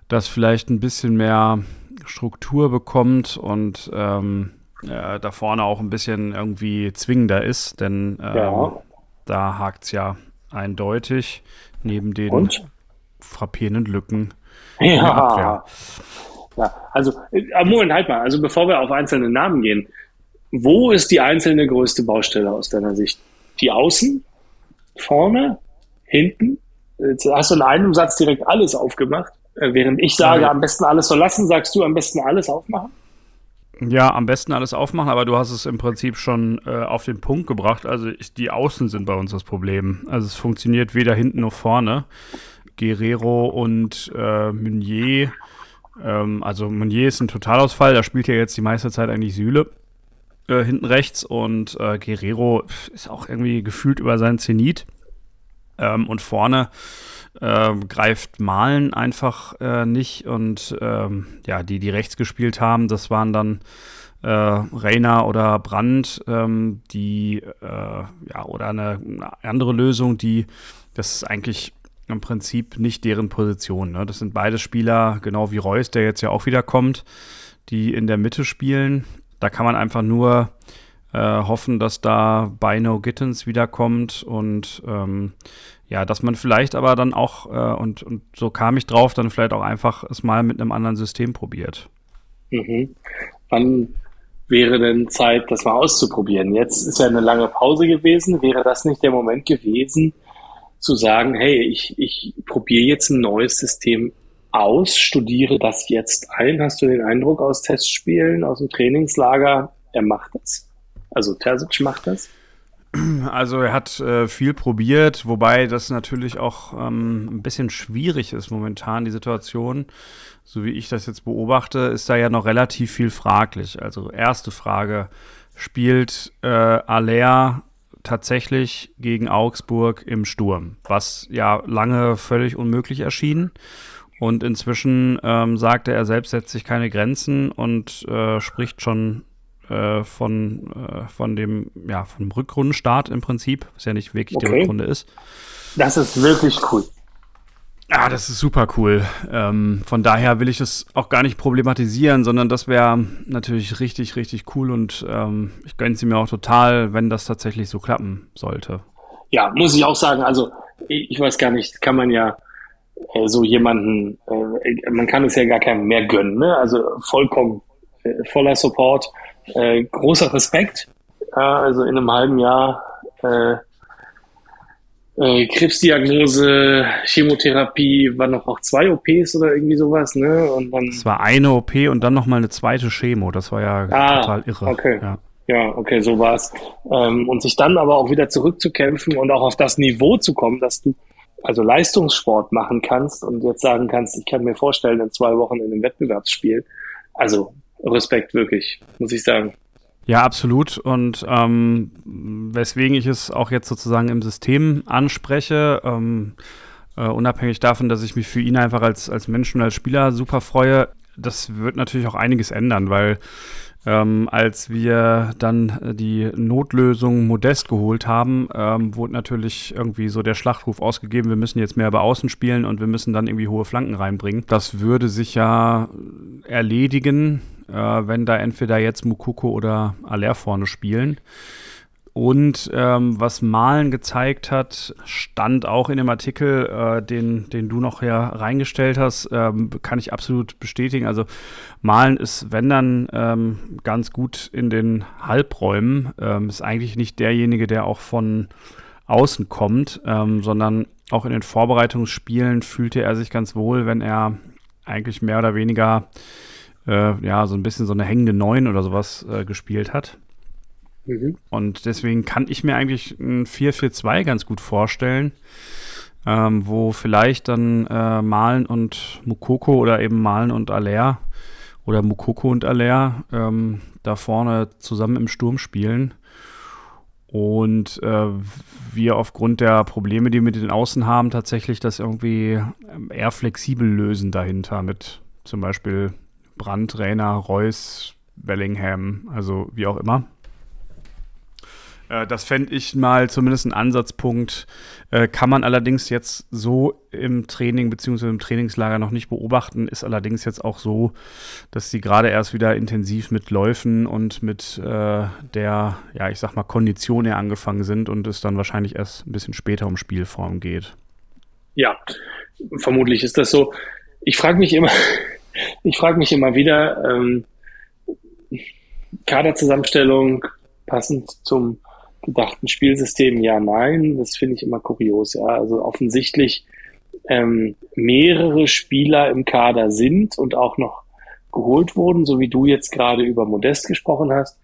das vielleicht ein bisschen mehr Struktur bekommt und ähm, äh, da vorne auch ein bisschen irgendwie zwingender ist, denn ähm, ja. da hakt es ja eindeutig neben den und? frappierenden Lücken ja. Ja, also, äh, Moment, halt mal. Also, bevor wir auf einzelne Namen gehen, wo ist die einzelne größte Baustelle aus deiner Sicht? Die Außen? Vorne? Hinten? Jetzt hast du in einem Satz direkt alles aufgemacht. Äh, während ich sage, ja. am besten alles so lassen, sagst du am besten alles aufmachen? Ja, am besten alles aufmachen, aber du hast es im Prinzip schon äh, auf den Punkt gebracht. Also ich, die Außen sind bei uns das Problem. Also es funktioniert weder hinten noch vorne. Guerrero und äh, Meunier, ähm, also Meunier ist ein Totalausfall, da spielt ja jetzt die meiste Zeit eigentlich Süle äh, hinten rechts und äh, Guerrero ist auch irgendwie gefühlt über seinen Zenit. Ähm, und vorne äh, greift Malen einfach nicht. Und ähm, ja, die, die rechts gespielt haben, das waren dann äh, Reiner oder Brand, ähm, die äh, ja, oder eine, eine, andere Lösung, die das ist eigentlich im Prinzip nicht deren Position. Ne? Das sind beide Spieler, genau wie Reus, der jetzt ja auch wieder kommt, die in der Mitte spielen. Da kann man einfach nur äh, hoffen, dass da Bino Gittens wiederkommt und ähm, ja, dass man vielleicht aber dann auch, äh, und, und so kam ich drauf, dann vielleicht auch einfach es mal mit einem anderen System probiert. Mhm. Wann wäre denn Zeit, das mal auszuprobieren? Jetzt ist ja eine lange Pause gewesen. Wäre das nicht der Moment gewesen, zu sagen, hey, ich, ich probiere jetzt ein neues System aus, studiere das jetzt ein? Hast du den Eindruck aus Testspielen, aus dem Trainingslager, er macht das? Also Terzic macht das? Also er hat äh, viel probiert, wobei das natürlich auch ähm, ein bisschen schwierig ist momentan, die Situation. So wie ich das jetzt beobachte, ist da ja noch relativ viel fraglich. Also erste Frage, spielt äh, Aller tatsächlich gegen Augsburg im Sturm, was ja lange völlig unmöglich erschien. Und inzwischen ähm, sagte er selbst, setzt sich keine Grenzen und äh, spricht schon äh, von, äh, von dem, ja, vom Rückrundenstart im Prinzip, was ja nicht wirklich okay. die Rückrunde ist. Das ist wirklich cool. Ja, das ist super cool. Ähm, von daher will ich das auch gar nicht problematisieren, sondern das wäre natürlich richtig, richtig cool und ähm, ich gönne sie mir auch total, wenn das tatsächlich so klappen sollte. Ja, muss ich auch sagen, also ich, ich weiß gar nicht, kann man ja äh, so jemanden, äh, man kann es ja gar keinem mehr gönnen, ne? also vollkommen äh, voller Support, äh, großer Respekt, also in einem halben Jahr äh, Krebsdiagnose, Chemotherapie, waren noch auch zwei OPs oder irgendwie sowas, ne? Und dann. Es war eine OP und dann nochmal eine zweite Chemo. Das war ja ah, total irre. Okay. Ja. Ja, okay, so war's. Ähm, und sich dann aber auch wieder zurückzukämpfen und auch auf das Niveau zu kommen, dass du also Leistungssport machen kannst und jetzt sagen kannst, ich kann mir vorstellen, in zwei Wochen in einem Wettbewerbsspiel. Also Respekt wirklich, muss ich sagen. Ja, absolut. Und ähm, weswegen ich es auch jetzt sozusagen im System anspreche, ähm, äh, unabhängig davon, dass ich mich für ihn einfach als, als Menschen, als Spieler super freue, das wird natürlich auch einiges ändern, weil ähm, als wir dann die Notlösung Modest geholt haben, ähm, wurde natürlich irgendwie so der Schlachtruf ausgegeben, wir müssen jetzt mehr über Außen spielen und wir müssen dann irgendwie hohe Flanken reinbringen. Das würde sich ja erledigen, äh, wenn da entweder jetzt Mukoko oder Aller vorne spielen. Und ähm, was Malen gezeigt hat, stand auch in dem Artikel, äh, den, den du noch hier reingestellt hast, ähm, kann ich absolut bestätigen. Also Malen ist, wenn dann, ähm, ganz gut in den Halbräumen. Ähm, ist eigentlich nicht derjenige, der auch von außen kommt, ähm, sondern auch in den Vorbereitungsspielen fühlte er sich ganz wohl, wenn er eigentlich mehr oder weniger äh, ja, so ein bisschen so eine hängende Neun oder sowas äh, gespielt hat. Mhm. Und deswegen kann ich mir eigentlich ein 4-4-2 ganz gut vorstellen, ähm, wo vielleicht dann äh, Malen und Mukoko oder eben Malen und Aller oder Mukoko und Aller ähm, da vorne zusammen im Sturm spielen. Und äh, wir aufgrund der Probleme, die wir mit den Außen haben, tatsächlich das irgendwie ähm, eher flexibel lösen dahinter mit zum Beispiel Brandt, Rainer, Reus, Bellingham, also wie auch immer. Äh, das fände ich mal zumindest ein Ansatzpunkt. Äh, kann man allerdings jetzt so im Training bzw. im Trainingslager noch nicht beobachten, ist allerdings jetzt auch so, dass sie gerade erst wieder intensiv mit Läufen und mit äh, der, ja, ich sag mal, Kondition eher angefangen sind und es dann wahrscheinlich erst ein bisschen später um Spielform geht. Ja, vermutlich ist das so. Ich frage mich immer, *laughs* ich frage mich immer wieder, ähm, Kaderzusammenstellung passend zum gedachten Spielsystem, ja, nein, das finde ich immer kurios. Ja, also offensichtlich ähm, mehrere Spieler im Kader sind und auch noch geholt wurden, so wie du jetzt gerade über Modest gesprochen hast,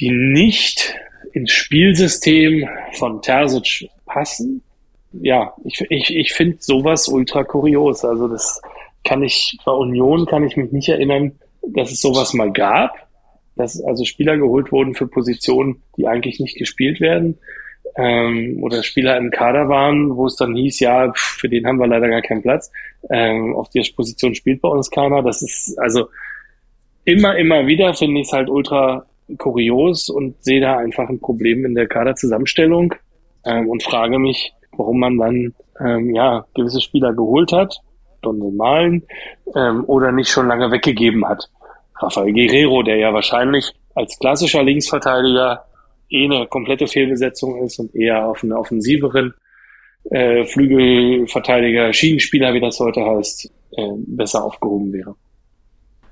die nicht ins Spielsystem von Terzic passen. Ja, ich, ich, ich finde sowas ultra kurios. Also das kann ich, bei Union kann ich mich nicht erinnern, dass es sowas mal gab, dass also Spieler geholt wurden für Positionen, die eigentlich nicht gespielt werden, ähm, oder Spieler im Kader waren, wo es dann hieß, ja, für den haben wir leider gar keinen Platz. Ähm, auf der Position spielt bei uns keiner. Das ist also immer, immer wieder finde ich es halt ultra kurios und sehe da einfach ein Problem in der Kaderzusammenstellung ähm, und frage mich, warum man dann ähm, ja gewisse Spieler geholt hat Stunde malen ähm, oder nicht schon lange weggegeben hat. Rafael Guerrero, der ja wahrscheinlich als klassischer Linksverteidiger eh eine komplette Fehlbesetzung ist und eher auf einen offensiveren äh, Flügelverteidiger, Schienenspieler, wie das heute heißt, äh, besser aufgehoben wäre.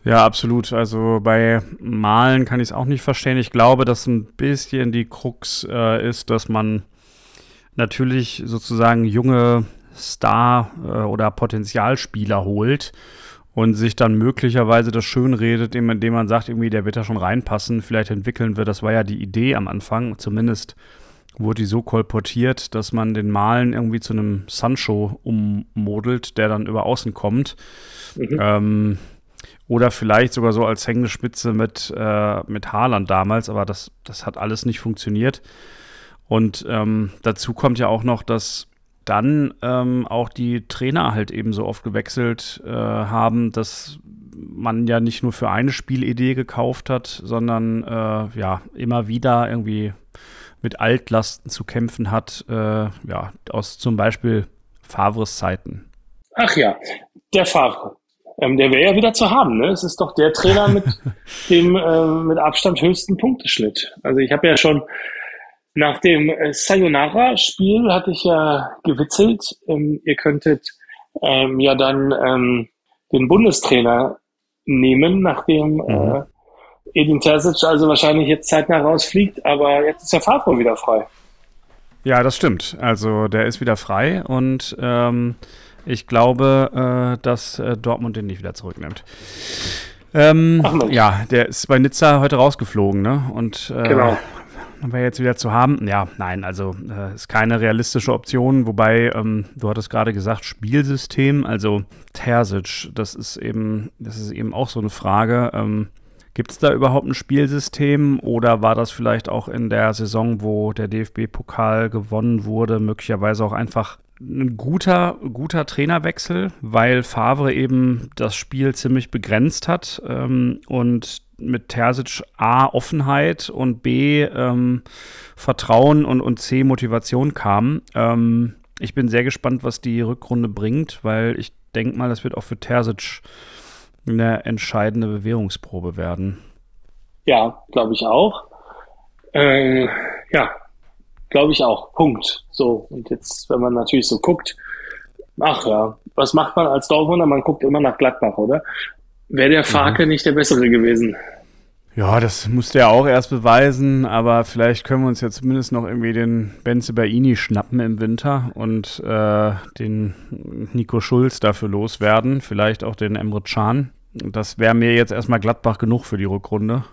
Ja, absolut. Also bei Malen kann ich es auch nicht verstehen. Ich glaube, dass ein bisschen die Krux äh, ist, dass man natürlich sozusagen junge Star äh, oder Potenzialspieler holt und sich dann möglicherweise das schön redet, indem man sagt, irgendwie, der wird da schon reinpassen, vielleicht entwickeln wir. Das war ja die Idee am Anfang, zumindest wurde die so kolportiert, dass man den Malen irgendwie zu einem Sancho ummodelt, der dann über außen kommt. Mhm. Ähm, oder vielleicht sogar so als hängende Spitze mit, äh, mit Haaland damals, aber das, das hat alles nicht funktioniert. Und ähm, dazu kommt ja auch noch, dass dann ähm, auch die Trainer halt eben so oft gewechselt äh, haben, dass man ja nicht nur für eine Spielidee gekauft hat, sondern äh, ja, immer wieder irgendwie mit Altlasten zu kämpfen hat, äh, ja, aus zum Beispiel Favres Zeiten. Ach ja, der Favre. Ähm, der wäre ja wieder zu haben, ne? Es ist doch der Trainer mit *laughs* dem äh, mit Abstand höchsten Punkteschnitt. Also ich habe ja schon nach dem äh, Sayonara-Spiel hatte ich ja gewitzelt, ähm, ihr könntet ähm, ja dann ähm, den Bundestrainer nehmen, nachdem mhm. äh, Edin Terzic also wahrscheinlich jetzt zeitnah rausfliegt, aber jetzt ist der Favre wieder frei. Ja, das stimmt. Also der ist wieder frei und ähm, ich glaube, äh, dass äh, Dortmund den nicht wieder zurücknimmt. Ähm, ja, der ist bei Nizza heute rausgeflogen, ne? Und äh, genau. Wir jetzt wieder zu haben. Ja, nein, also äh, ist keine realistische Option. Wobei, ähm, du hattest gerade gesagt, Spielsystem, also Terzic, das ist eben, das ist eben auch so eine Frage. Ähm, Gibt es da überhaupt ein Spielsystem oder war das vielleicht auch in der Saison, wo der DFB-Pokal gewonnen wurde, möglicherweise auch einfach ein guter, guter Trainerwechsel, weil Favre eben das Spiel ziemlich begrenzt hat ähm, und mit Terzic A Offenheit und B ähm, Vertrauen und, und C Motivation kam. Ähm, ich bin sehr gespannt, was die Rückrunde bringt, weil ich denke mal, das wird auch für Terzic eine entscheidende Bewährungsprobe werden. Ja, glaube ich auch. Äh, ja, glaube ich auch. Punkt. So, und jetzt, wenn man natürlich so guckt, ach ja, was macht man als Dortmunder? Man guckt immer nach Gladbach, oder? Wäre der Farke mhm. nicht der bessere gewesen? Ja, das musste er auch erst beweisen, aber vielleicht können wir uns ja zumindest noch irgendwie den Benze Baini schnappen im Winter und äh, den Nico Schulz dafür loswerden, vielleicht auch den Emre Can. Das wäre mir jetzt erstmal Gladbach genug für die Rückrunde.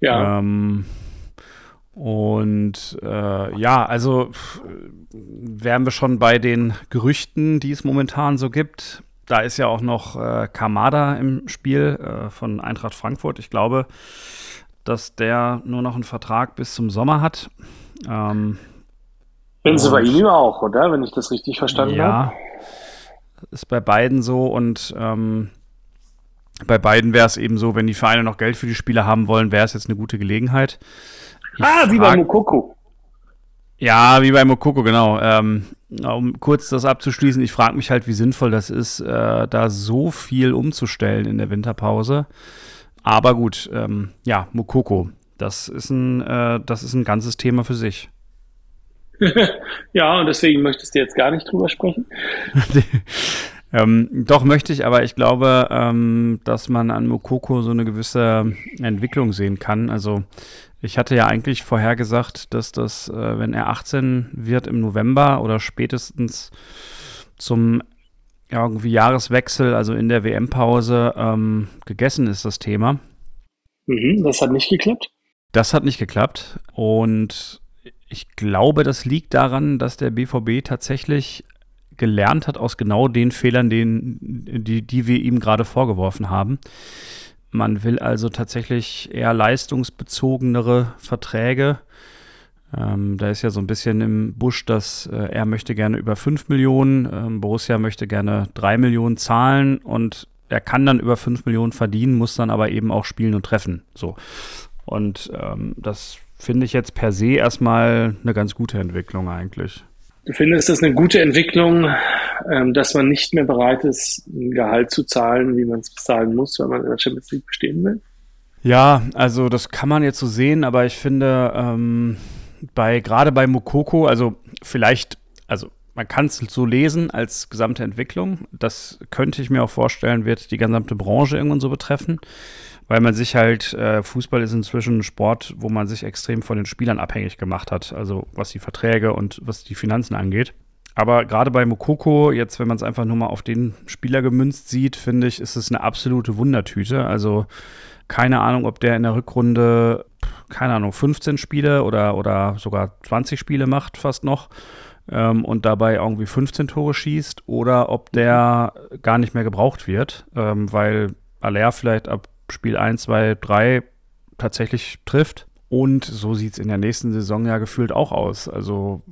Ja. Ähm, und äh, ja, also wären wir schon bei den Gerüchten, die es momentan so gibt da ist ja auch noch äh, Kamada im Spiel äh, von Eintracht Frankfurt. Ich glaube, dass der nur noch einen Vertrag bis zum Sommer hat. Ähm, sie bei ihm auch, oder? Wenn ich das richtig verstanden ja, habe. Ja, ist bei beiden so und ähm, bei beiden wäre es eben so, wenn die Vereine noch Geld für die Spieler haben wollen, wäre es jetzt eine gute Gelegenheit. Ich ah, wie bei Mokoko. Ja, wie bei Mokoko, genau. Ähm, um kurz das abzuschließen, ich frage mich halt, wie sinnvoll das ist, äh, da so viel umzustellen in der Winterpause. Aber gut, ähm, ja, Mokoko, das ist ein, äh, das ist ein ganzes Thema für sich. *laughs* ja, und deswegen möchtest du jetzt gar nicht drüber sprechen. *laughs* ähm, doch möchte ich, aber ich glaube, ähm, dass man an Mokoko so eine gewisse Entwicklung sehen kann. Also ich hatte ja eigentlich vorhergesagt, dass das, äh, wenn er 18 wird im November oder spätestens zum ja, irgendwie Jahreswechsel, also in der WM-Pause, ähm, gegessen ist das Thema. Mhm, das hat nicht geklappt? Das hat nicht geklappt. Und ich glaube, das liegt daran, dass der BVB tatsächlich gelernt hat aus genau den Fehlern, den, die, die wir ihm gerade vorgeworfen haben. Man will also tatsächlich eher leistungsbezogenere Verträge. Ähm, da ist ja so ein bisschen im Busch, dass äh, er möchte gerne über 5 Millionen, ähm, Borussia möchte gerne 3 Millionen zahlen und er kann dann über 5 Millionen verdienen, muss dann aber eben auch spielen und treffen. So. Und ähm, das finde ich jetzt per se erstmal eine ganz gute Entwicklung eigentlich. Du findest das eine gute Entwicklung, dass man nicht mehr bereit ist, ein Gehalt zu zahlen, wie man es zahlen muss, wenn man in der Champions League bestehen will? Ja, also das kann man jetzt so sehen, aber ich finde, ähm, bei gerade bei Mokoko, also vielleicht, also man kann es so lesen als gesamte Entwicklung. Das könnte ich mir auch vorstellen, wird die gesamte Branche irgendwann so betreffen weil man sich halt, äh, Fußball ist inzwischen ein Sport, wo man sich extrem von den Spielern abhängig gemacht hat, also was die Verträge und was die Finanzen angeht. Aber gerade bei Mokoko, jetzt wenn man es einfach nur mal auf den Spieler gemünzt sieht, finde ich, ist es eine absolute Wundertüte. Also keine Ahnung, ob der in der Rückrunde, keine Ahnung, 15 Spiele oder, oder sogar 20 Spiele macht, fast noch. Ähm, und dabei irgendwie 15 Tore schießt oder ob der gar nicht mehr gebraucht wird, ähm, weil Aller vielleicht ab Spiel 1, 2, 3 tatsächlich trifft. Und so sieht es in der nächsten Saison ja gefühlt auch aus. Also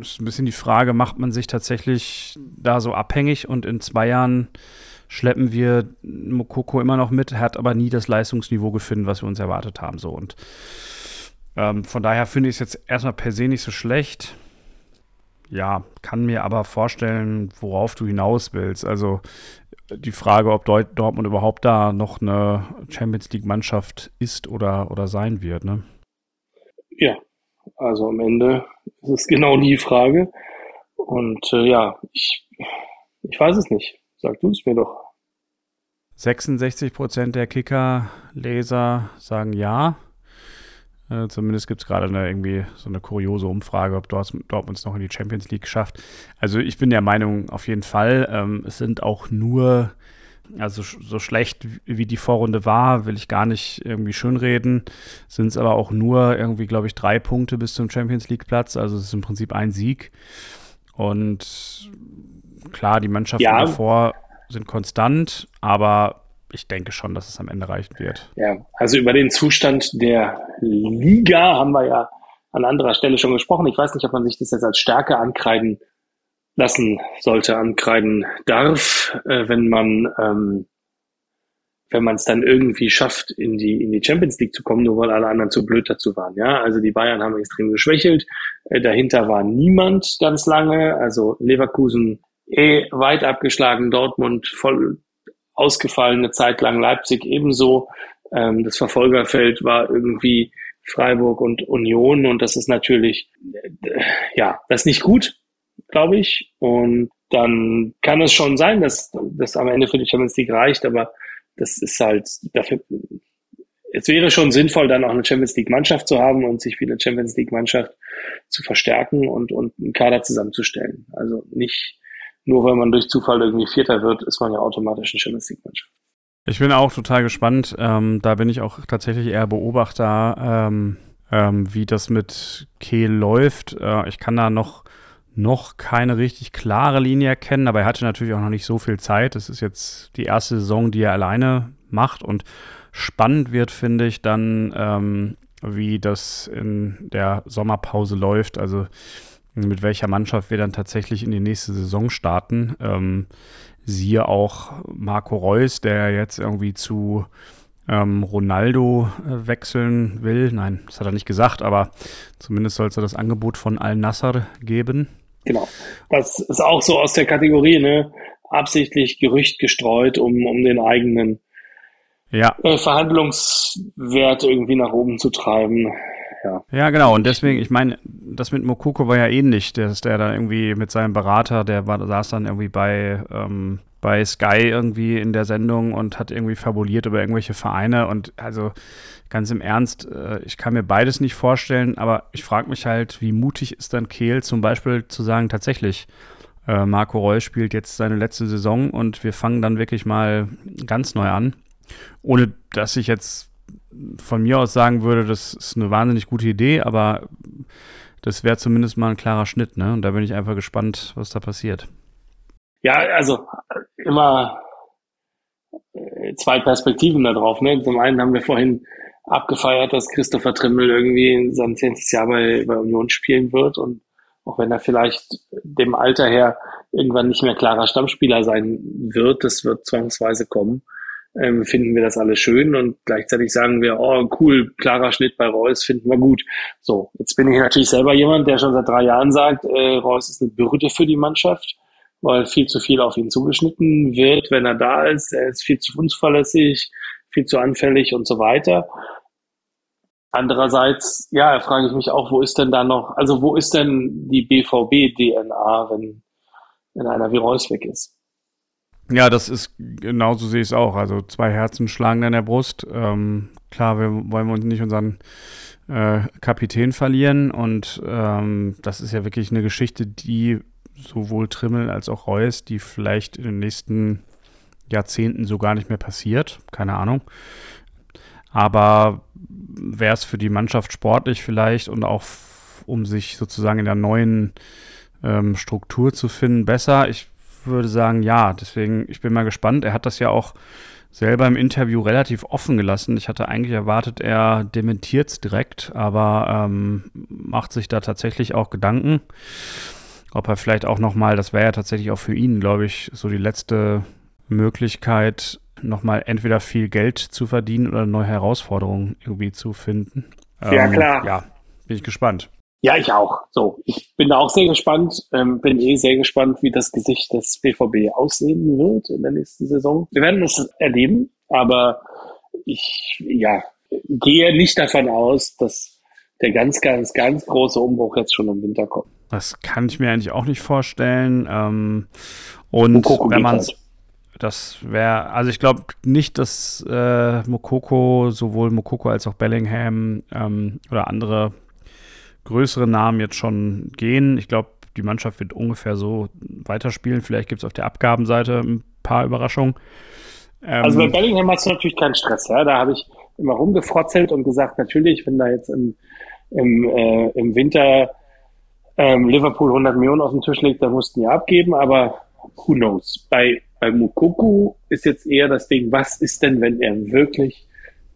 ist ein bisschen die Frage, macht man sich tatsächlich da so abhängig und in zwei Jahren schleppen wir Mokoko immer noch mit, hat aber nie das Leistungsniveau gefunden, was wir uns erwartet haben. So und ähm, von daher finde ich es jetzt erstmal per se nicht so schlecht. Ja, kann mir aber vorstellen, worauf du hinaus willst. Also die Frage, ob Dortmund überhaupt da noch eine Champions League-Mannschaft ist oder, oder sein wird. Ne? Ja, also am Ende ist es *laughs* genau die Frage. Und äh, ja, ich, ich weiß es nicht. Sag du es mir doch. 66 Prozent der Kicker-Leser sagen ja. Äh, zumindest gibt es gerade eine, irgendwie so eine kuriose Umfrage, ob Dortmund es noch in die Champions League schafft. Also ich bin der Meinung, auf jeden Fall. Ähm, es sind auch nur, also so schlecht wie die Vorrunde war, will ich gar nicht irgendwie schönreden, sind es aber auch nur irgendwie, glaube ich, drei Punkte bis zum Champions League-Platz. Also es ist im Prinzip ein Sieg. Und klar, die Mannschaften ja. davor sind konstant, aber ich denke schon, dass es am Ende reichen wird. Ja, also über den Zustand der Liga haben wir ja an anderer Stelle schon gesprochen. Ich weiß nicht, ob man sich das jetzt als Stärke ankreiden lassen sollte, ankreiden darf, äh, wenn man ähm, wenn man es dann irgendwie schafft, in die, in die Champions League zu kommen, nur weil alle anderen zu blöd dazu waren. Ja, also die Bayern haben extrem geschwächelt. Äh, dahinter war niemand ganz lange. Also Leverkusen eh weit abgeschlagen, Dortmund voll ausgefallene Zeit lang, Leipzig ebenso. Ähm, das Verfolgerfeld war irgendwie Freiburg und Union und das ist natürlich, äh, ja, das ist nicht gut, glaube ich. Und dann kann es schon sein, dass das am Ende für die Champions League reicht, aber das ist halt dafür, es wäre schon sinnvoll, dann auch eine Champions League Mannschaft zu haben und sich wie eine Champions League Mannschaft zu verstärken und, und einen Kader zusammenzustellen. Also nicht nur weil man durch Zufall irgendwie Vierter wird, ist man ja automatisch eine Champions League Mannschaft. Ich bin auch total gespannt. Ähm, da bin ich auch tatsächlich eher Beobachter, ähm, ähm, wie das mit Kehl läuft. Äh, ich kann da noch noch keine richtig klare Linie erkennen, aber er hatte natürlich auch noch nicht so viel Zeit. Das ist jetzt die erste Saison, die er alleine macht und spannend wird, finde ich, dann, ähm, wie das in der Sommerpause läuft. Also mit welcher Mannschaft wir dann tatsächlich in die nächste Saison starten. Ähm, siehe auch Marco Reus, der jetzt irgendwie zu ähm, Ronaldo äh, wechseln will. Nein, das hat er nicht gesagt, aber zumindest soll es das Angebot von Al-Nassr geben. Genau. Das ist auch so aus der Kategorie, ne? Absichtlich Gerücht gestreut, um, um den eigenen ja. äh, Verhandlungswert irgendwie nach oben zu treiben. Ja. ja, genau. Und deswegen, ich meine, das mit Mokoko war ja ähnlich, dass der da irgendwie mit seinem Berater, der war, saß dann irgendwie bei, ähm, bei Sky irgendwie in der Sendung und hat irgendwie fabuliert über irgendwelche Vereine. Und also ganz im Ernst, äh, ich kann mir beides nicht vorstellen, aber ich frage mich halt, wie mutig ist dann Kehl zum Beispiel zu sagen, tatsächlich, äh, Marco Reus spielt jetzt seine letzte Saison und wir fangen dann wirklich mal ganz neu an. Ohne dass ich jetzt von mir aus sagen würde, das ist eine wahnsinnig gute Idee, aber das wäre zumindest mal ein klarer Schnitt, ne? Und da bin ich einfach gespannt, was da passiert. Ja, also immer äh, zwei Perspektiven da drauf. Ne? Zum einen haben wir vorhin abgefeiert, dass Christopher Trimmel irgendwie in seinem zehntes Jahr bei, bei Union spielen wird und auch wenn er vielleicht dem Alter her irgendwann nicht mehr klarer Stammspieler sein wird, das wird zwangsweise kommen ähm, finden wir das alle schön und gleichzeitig sagen wir, oh cool, klarer Schnitt bei Reus finden wir gut. So, jetzt bin ich natürlich selber jemand, der schon seit drei Jahren sagt, äh, Reus ist eine Bürde für die Mannschaft, weil viel zu viel auf ihn zugeschnitten wird, wenn er da ist. Er ist viel zu unzuverlässig, viel zu anfällig und so weiter. Andererseits, ja, frage ich mich auch, wo ist denn da noch, also wo ist denn die BVB-DNA, wenn, wenn einer wie Reus weg ist? Ja, das ist genauso sehe ich es auch. Also zwei Herzen schlagen in der Brust. Ähm, klar, wir wollen uns nicht unseren äh, Kapitän verlieren und ähm, das ist ja wirklich eine Geschichte, die sowohl Trimmel als auch Reus, die vielleicht in den nächsten Jahrzehnten so gar nicht mehr passiert. Keine Ahnung. Aber wäre es für die Mannschaft sportlich vielleicht und auch um sich sozusagen in der neuen ähm, Struktur zu finden, besser. Ich würde sagen, ja. Deswegen, ich bin mal gespannt. Er hat das ja auch selber im Interview relativ offen gelassen. Ich hatte eigentlich erwartet, er dementiert es direkt, aber ähm, macht sich da tatsächlich auch Gedanken. Ob er vielleicht auch nochmal, das wäre ja tatsächlich auch für ihn, glaube ich, so die letzte Möglichkeit, nochmal entweder viel Geld zu verdienen oder neue Herausforderungen irgendwie zu finden. Ja, ähm, klar. Ja, bin ich gespannt. Ja, ich auch. So, ich bin da auch sehr gespannt, ähm, bin eh sehr gespannt, wie das Gesicht des BVB aussehen wird in der nächsten Saison. Wir werden es erleben, aber ich, ja, gehe nicht davon aus, dass der ganz, ganz, ganz große Umbruch jetzt schon im Winter kommt. Das kann ich mir eigentlich auch nicht vorstellen. Ähm, und Mokoko wenn man halt. das wäre, also ich glaube nicht, dass äh, Mokoko, sowohl Mokoko als auch Bellingham ähm, oder andere größere Namen jetzt schon gehen. Ich glaube, die Mannschaft wird ungefähr so weiterspielen. Vielleicht gibt es auf der Abgabenseite ein paar Überraschungen. Ähm, also bei Bellingham hast du natürlich keinen Stress. Ja? Da habe ich immer rumgefrotzelt und gesagt, natürlich, wenn da jetzt im, im, äh, im Winter ähm, Liverpool 100 Millionen auf den Tisch legt, dann mussten die abgeben, aber who knows. Bei, bei Mukoku ist jetzt eher das Ding, was ist denn, wenn er wirklich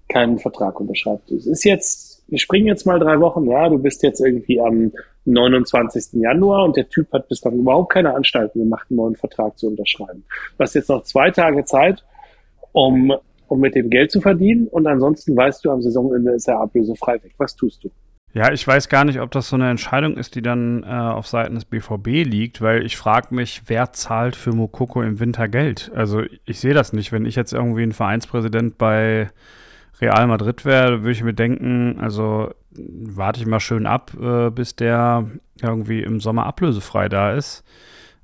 keinen Vertrag unterschreibt? Es ist jetzt, wir springen jetzt mal drei Wochen, ja, du bist jetzt irgendwie am 29. Januar und der Typ hat bis dann überhaupt keine Anstalten gemacht, einen neuen Vertrag zu unterschreiben. Du hast jetzt noch zwei Tage Zeit, um, um mit dem Geld zu verdienen und ansonsten weißt du, am Saisonende ist er ablösefrei weg. Was tust du? Ja, ich weiß gar nicht, ob das so eine Entscheidung ist, die dann äh, auf Seiten des BVB liegt, weil ich frage mich, wer zahlt für Mokoko im Winter Geld? Also ich sehe das nicht. Wenn ich jetzt irgendwie ein Vereinspräsident bei Real Madrid wäre, würde ich mir denken, also warte ich mal schön ab, äh, bis der irgendwie im Sommer ablösefrei da ist.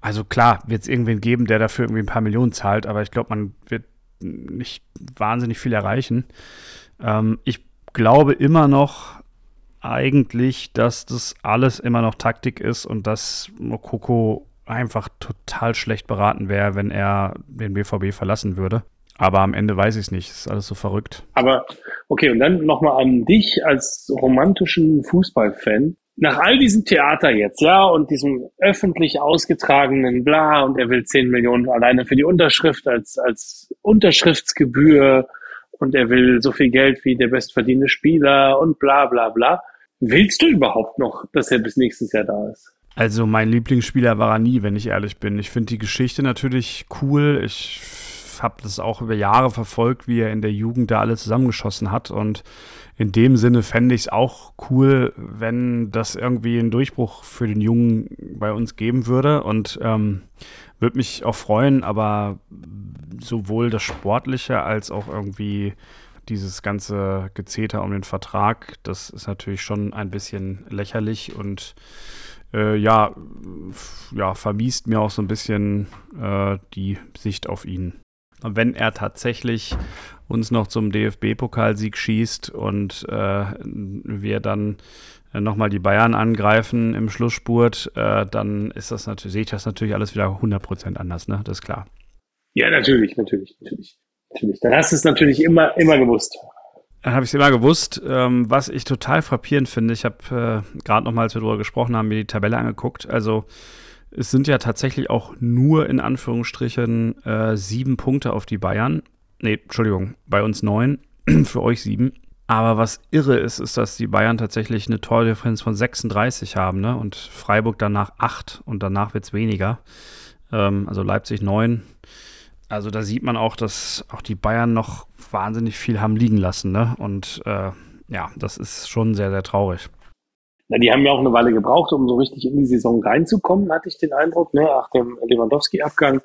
Also klar, wird es irgendwen geben, der dafür irgendwie ein paar Millionen zahlt, aber ich glaube, man wird nicht wahnsinnig viel erreichen. Ähm, ich glaube immer noch, eigentlich, dass das alles immer noch Taktik ist und dass Mokoko einfach total schlecht beraten wäre, wenn er den BVB verlassen würde. Aber am Ende weiß ich es nicht. Ist alles so verrückt. Aber okay, und dann nochmal an dich als romantischen Fußballfan. Nach all diesem Theater jetzt, ja, und diesem öffentlich ausgetragenen Bla und er will 10 Millionen alleine für die Unterschrift als, als Unterschriftsgebühr und er will so viel Geld wie der bestverdienende Spieler und bla bla bla. Willst du überhaupt noch, dass er bis nächstes Jahr da ist? Also mein Lieblingsspieler war er nie, wenn ich ehrlich bin. Ich finde die Geschichte natürlich cool. Ich habe das auch über Jahre verfolgt, wie er in der Jugend da alle zusammengeschossen hat. Und in dem Sinne fände ich es auch cool, wenn das irgendwie einen Durchbruch für den Jungen bei uns geben würde. Und ähm, würde mich auch freuen, aber sowohl das Sportliche als auch irgendwie dieses ganze Gezeter um den Vertrag, das ist natürlich schon ein bisschen lächerlich und äh, ja, ja, vermiest mir auch so ein bisschen äh, die Sicht auf ihn. wenn er tatsächlich uns noch zum DFB-Pokalsieg schießt und äh, wir dann nochmal die Bayern angreifen im Schlussspurt, äh, dann ist das natürlich, sehe ich das natürlich alles wieder 100% anders, ne? Das ist klar. Ja, natürlich, natürlich, natürlich. Natürlich. Dann hast du es natürlich immer, immer gewusst. Dann habe ich es immer gewusst. Ähm, was ich total frappierend finde, ich habe äh, gerade noch mal, als wir darüber gesprochen haben, mir die Tabelle angeguckt. Also es sind ja tatsächlich auch nur in Anführungsstrichen äh, sieben Punkte auf die Bayern. Nee, Entschuldigung, bei uns neun, *clears throat* für euch sieben. Aber was irre ist, ist, dass die Bayern tatsächlich eine Tordifferenz von 36 haben, ne? Und Freiburg danach acht und danach wird es weniger. Ähm, also Leipzig neun, also da sieht man auch, dass auch die Bayern noch wahnsinnig viel haben liegen lassen. Ne? Und äh, ja, das ist schon sehr, sehr traurig. Na, die haben ja auch eine Weile gebraucht, um so richtig in die Saison reinzukommen, hatte ich den Eindruck, ne, nach dem Lewandowski-Abgang.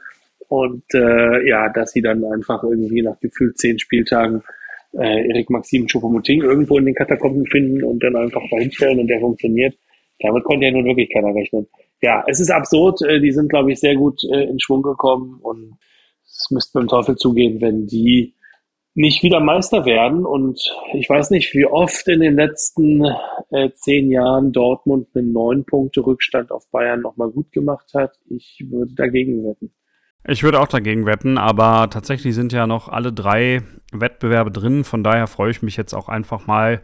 Und äh, ja, dass sie dann einfach irgendwie nach gefühlt zehn Spieltagen äh, Erik Maxim Choupo-Moting irgendwo in den Katakomben finden und dann einfach dahinstellen und der funktioniert. Damit konnte ja nun wirklich keiner rechnen. Ja, es ist absurd. Äh, die sind, glaube ich, sehr gut äh, in Schwung gekommen und es müsste dem Teufel zugehen, wenn die nicht wieder Meister werden. Und ich weiß nicht, wie oft in den letzten äh, zehn Jahren Dortmund einen neun Punkte Rückstand auf Bayern nochmal gut gemacht hat. Ich würde dagegen wetten. Ich würde auch dagegen wetten, aber tatsächlich sind ja noch alle drei Wettbewerbe drin. Von daher freue ich mich jetzt auch einfach mal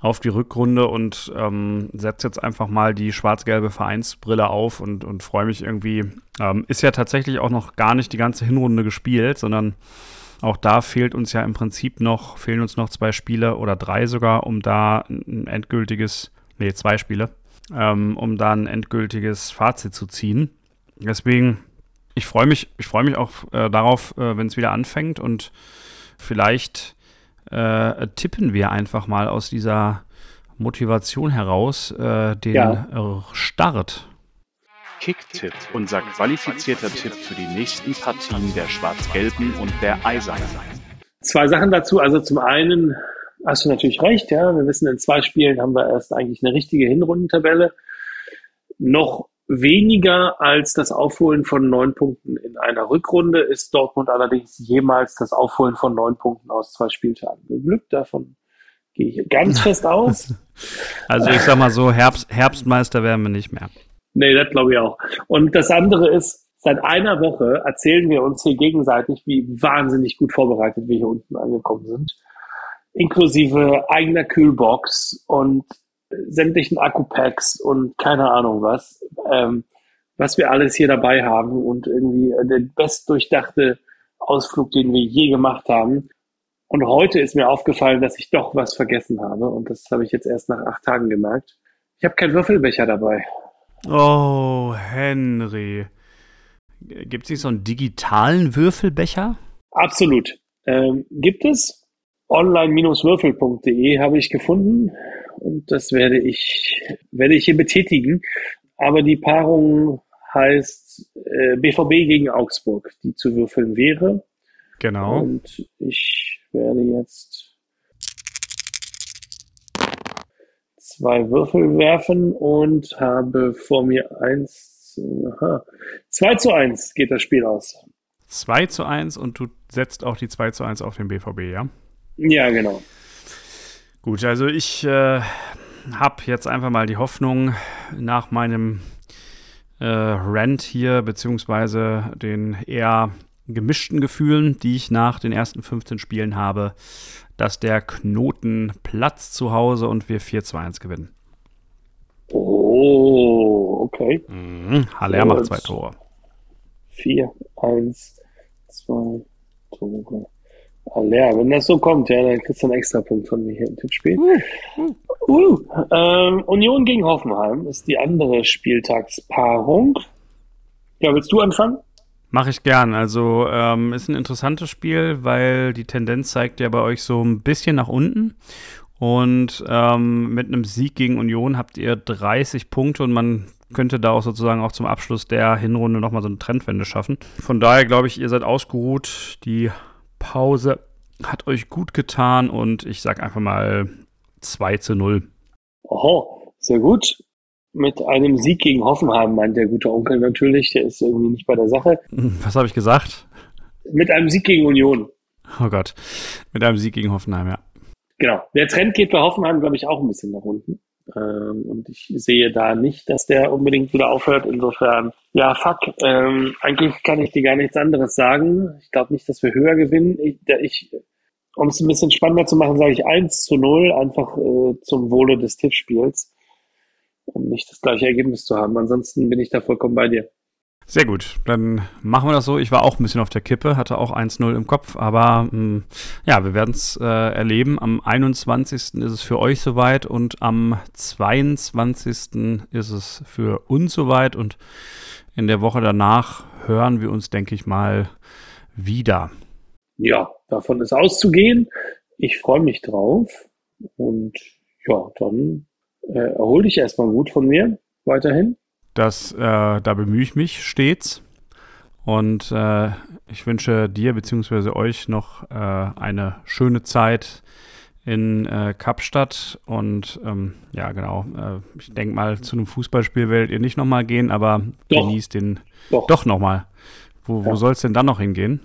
auf die Rückrunde und ähm, setze jetzt einfach mal die schwarz-gelbe Vereinsbrille auf und, und freue mich irgendwie. Ähm, ist ja tatsächlich auch noch gar nicht die ganze Hinrunde gespielt, sondern auch da fehlt uns ja im Prinzip noch, fehlen uns noch zwei Spiele oder drei sogar, um da ein endgültiges, nee, zwei Spiele, ähm, um da ein endgültiges Fazit zu ziehen. Deswegen, Ich freue mich, ich freue mich auch äh, darauf, äh, wenn es wieder anfängt und vielleicht äh, tippen wir einfach mal aus dieser Motivation heraus äh, den ja. Start. Kicktipp, unser qualifizierter Tipp für die nächsten Partien der Schwarz-Gelben und der Eisernen. Zwei Sachen dazu. Also zum einen hast du natürlich recht, ja. Wir wissen, in zwei Spielen haben wir erst eigentlich eine richtige Hinrundentabelle. Noch weniger als das Aufholen von neun Punkten in einer Rückrunde ist Dortmund allerdings jemals das Aufholen von neun Punkten aus zwei Spieltagen. Glück davon gehe ich ganz *laughs* fest aus. Also ich sag mal so, Herbst, Herbstmeister werden wir nicht mehr. Nee, das glaube ich auch. Und das andere ist, seit einer Woche erzählen wir uns hier gegenseitig, wie wahnsinnig gut vorbereitet wir hier unten angekommen sind. Inklusive eigener Kühlbox und sämtlichen Akkupacks und keine Ahnung was, ähm, was wir alles hier dabei haben und irgendwie der bestdurchdachte Ausflug, den wir je gemacht haben. Und heute ist mir aufgefallen, dass ich doch was vergessen habe. Und das habe ich jetzt erst nach acht Tagen gemerkt. Ich habe keinen Würfelbecher dabei. Oh, Henry. Gibt es nicht so einen digitalen Würfelbecher? Absolut. Ähm, gibt es. Online-würfel.de habe ich gefunden und das werde ich, werde ich hier betätigen. Aber die Paarung heißt äh, BVB gegen Augsburg, die zu würfeln wäre. Genau. Und ich werde jetzt zwei Würfel werfen und habe vor mir eins. Aha. 2 zu 1 geht das Spiel aus. 2 zu 1 und du setzt auch die 2 zu 1 auf den BVB, ja? Ja, genau. Gut, also ich äh, habe jetzt einfach mal die Hoffnung nach meinem äh, Rant hier, beziehungsweise den eher gemischten Gefühlen, die ich nach den ersten 15 Spielen habe, dass der Knoten platzt zu Hause und wir 4 zu 1 gewinnen. Oh, okay. Mhm. Haller macht zwei Tore. 4, 1, 2 Tore. Haller, wenn das so kommt, ja, dann kriegst du einen extra Punkt von mir hier im Tippspiel. Uh, uh. uh. Ähm, Union gegen Hoffenheim ist die andere Spieltagspaarung. Ja, willst du anfangen? Mache ich gern. Also ähm, ist ein interessantes Spiel, weil die Tendenz zeigt ja bei euch so ein bisschen nach unten. Und ähm, mit einem Sieg gegen Union habt ihr 30 Punkte und man könnte da auch sozusagen auch zum Abschluss der Hinrunde nochmal so eine Trendwende schaffen. Von daher glaube ich, ihr seid ausgeruht. Die Pause hat euch gut getan und ich sage einfach mal 2 zu 0. Oho, sehr gut mit einem Sieg gegen Hoffenheim, meint der gute Onkel natürlich. Der ist irgendwie nicht bei der Sache. Was habe ich gesagt? Mit einem Sieg gegen Union. Oh Gott, mit einem Sieg gegen Hoffenheim, ja. Genau. Der Trend geht bei Hoffenheim, glaube ich, auch ein bisschen nach unten. Ähm, und ich sehe da nicht, dass der unbedingt wieder aufhört. Insofern, ja, fuck. Ähm, eigentlich kann ich dir gar nichts anderes sagen. Ich glaube nicht, dass wir höher gewinnen. Ich, ich um es ein bisschen spannender zu machen, sage ich 1 zu 0, einfach äh, zum Wohle des Tippspiels um nicht das gleiche Ergebnis zu haben. Ansonsten bin ich da vollkommen bei dir. Sehr gut, dann machen wir das so. Ich war auch ein bisschen auf der Kippe, hatte auch 1-0 im Kopf, aber mh, hm, ja, wir werden es äh, erleben. Am 21. ist es für euch soweit und am 22. ist es für uns soweit und in der Woche danach hören wir uns, denke ich mal, wieder. Ja, davon ist auszugehen. Ich freue mich drauf und ja, dann äh, erhol dich erstmal gut von mir weiterhin. Das, äh, da bemühe ich mich stets. Und äh, ich wünsche dir bzw. euch noch äh, eine schöne Zeit in äh, Kapstadt. Und ähm, ja, genau. Äh, ich denke mal, zu einem Fußballspiel werdet ihr nicht nochmal gehen, aber doch. genießt den doch, doch nochmal. Wo, wo ja. soll es denn dann noch hingehen?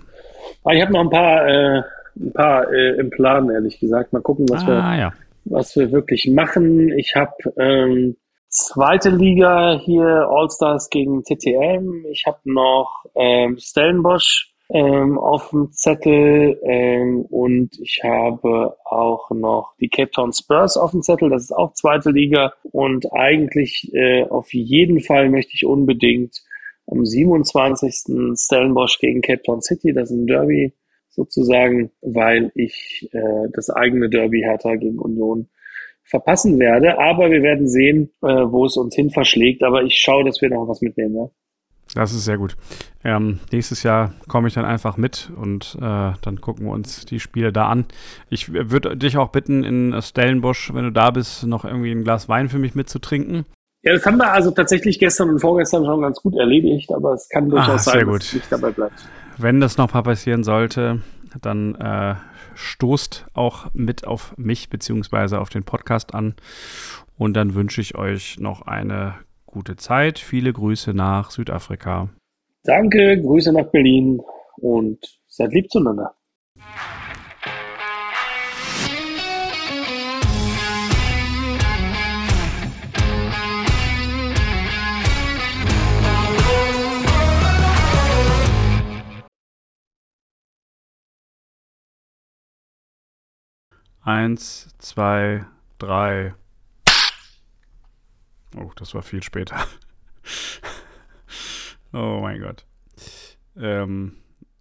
Ah, ich habe noch ein paar, äh, ein paar äh, im Plan, ehrlich gesagt. Mal gucken, was ah, wir ja was wir wirklich machen. Ich habe ähm, zweite Liga hier All-Stars gegen TTM. Ich habe noch ähm, Stellenbosch ähm, auf dem Zettel ähm, und ich habe auch noch die Cape Town Spurs auf dem Zettel. Das ist auch zweite Liga und eigentlich äh, auf jeden Fall möchte ich unbedingt am 27. Stellenbosch gegen Cape Town City. Das ist ein Derby sozusagen, weil ich äh, das eigene Derby Hertha gegen Union verpassen werde. Aber wir werden sehen, äh, wo es uns hin verschlägt. Aber ich schaue, dass wir noch was mitnehmen. Ja? Das ist sehr gut. Ähm, nächstes Jahr komme ich dann einfach mit und äh, dann gucken wir uns die Spiele da an. Ich würde dich auch bitten, in Stellenbosch, wenn du da bist, noch irgendwie ein Glas Wein für mich mitzutrinken. Ja, das haben wir also tatsächlich gestern und vorgestern schon ganz gut erledigt, aber es kann durchaus ah, sein, gut. dass es nicht dabei bleibt. Wenn das noch mal passieren sollte, dann äh, stoßt auch mit auf mich beziehungsweise auf den Podcast an. Und dann wünsche ich euch noch eine gute Zeit. Viele Grüße nach Südafrika. Danke, Grüße nach Berlin und seid lieb zueinander. Eins, zwei, drei. Oh, das war viel später. *laughs* oh mein Gott. Ähm,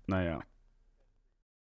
naja.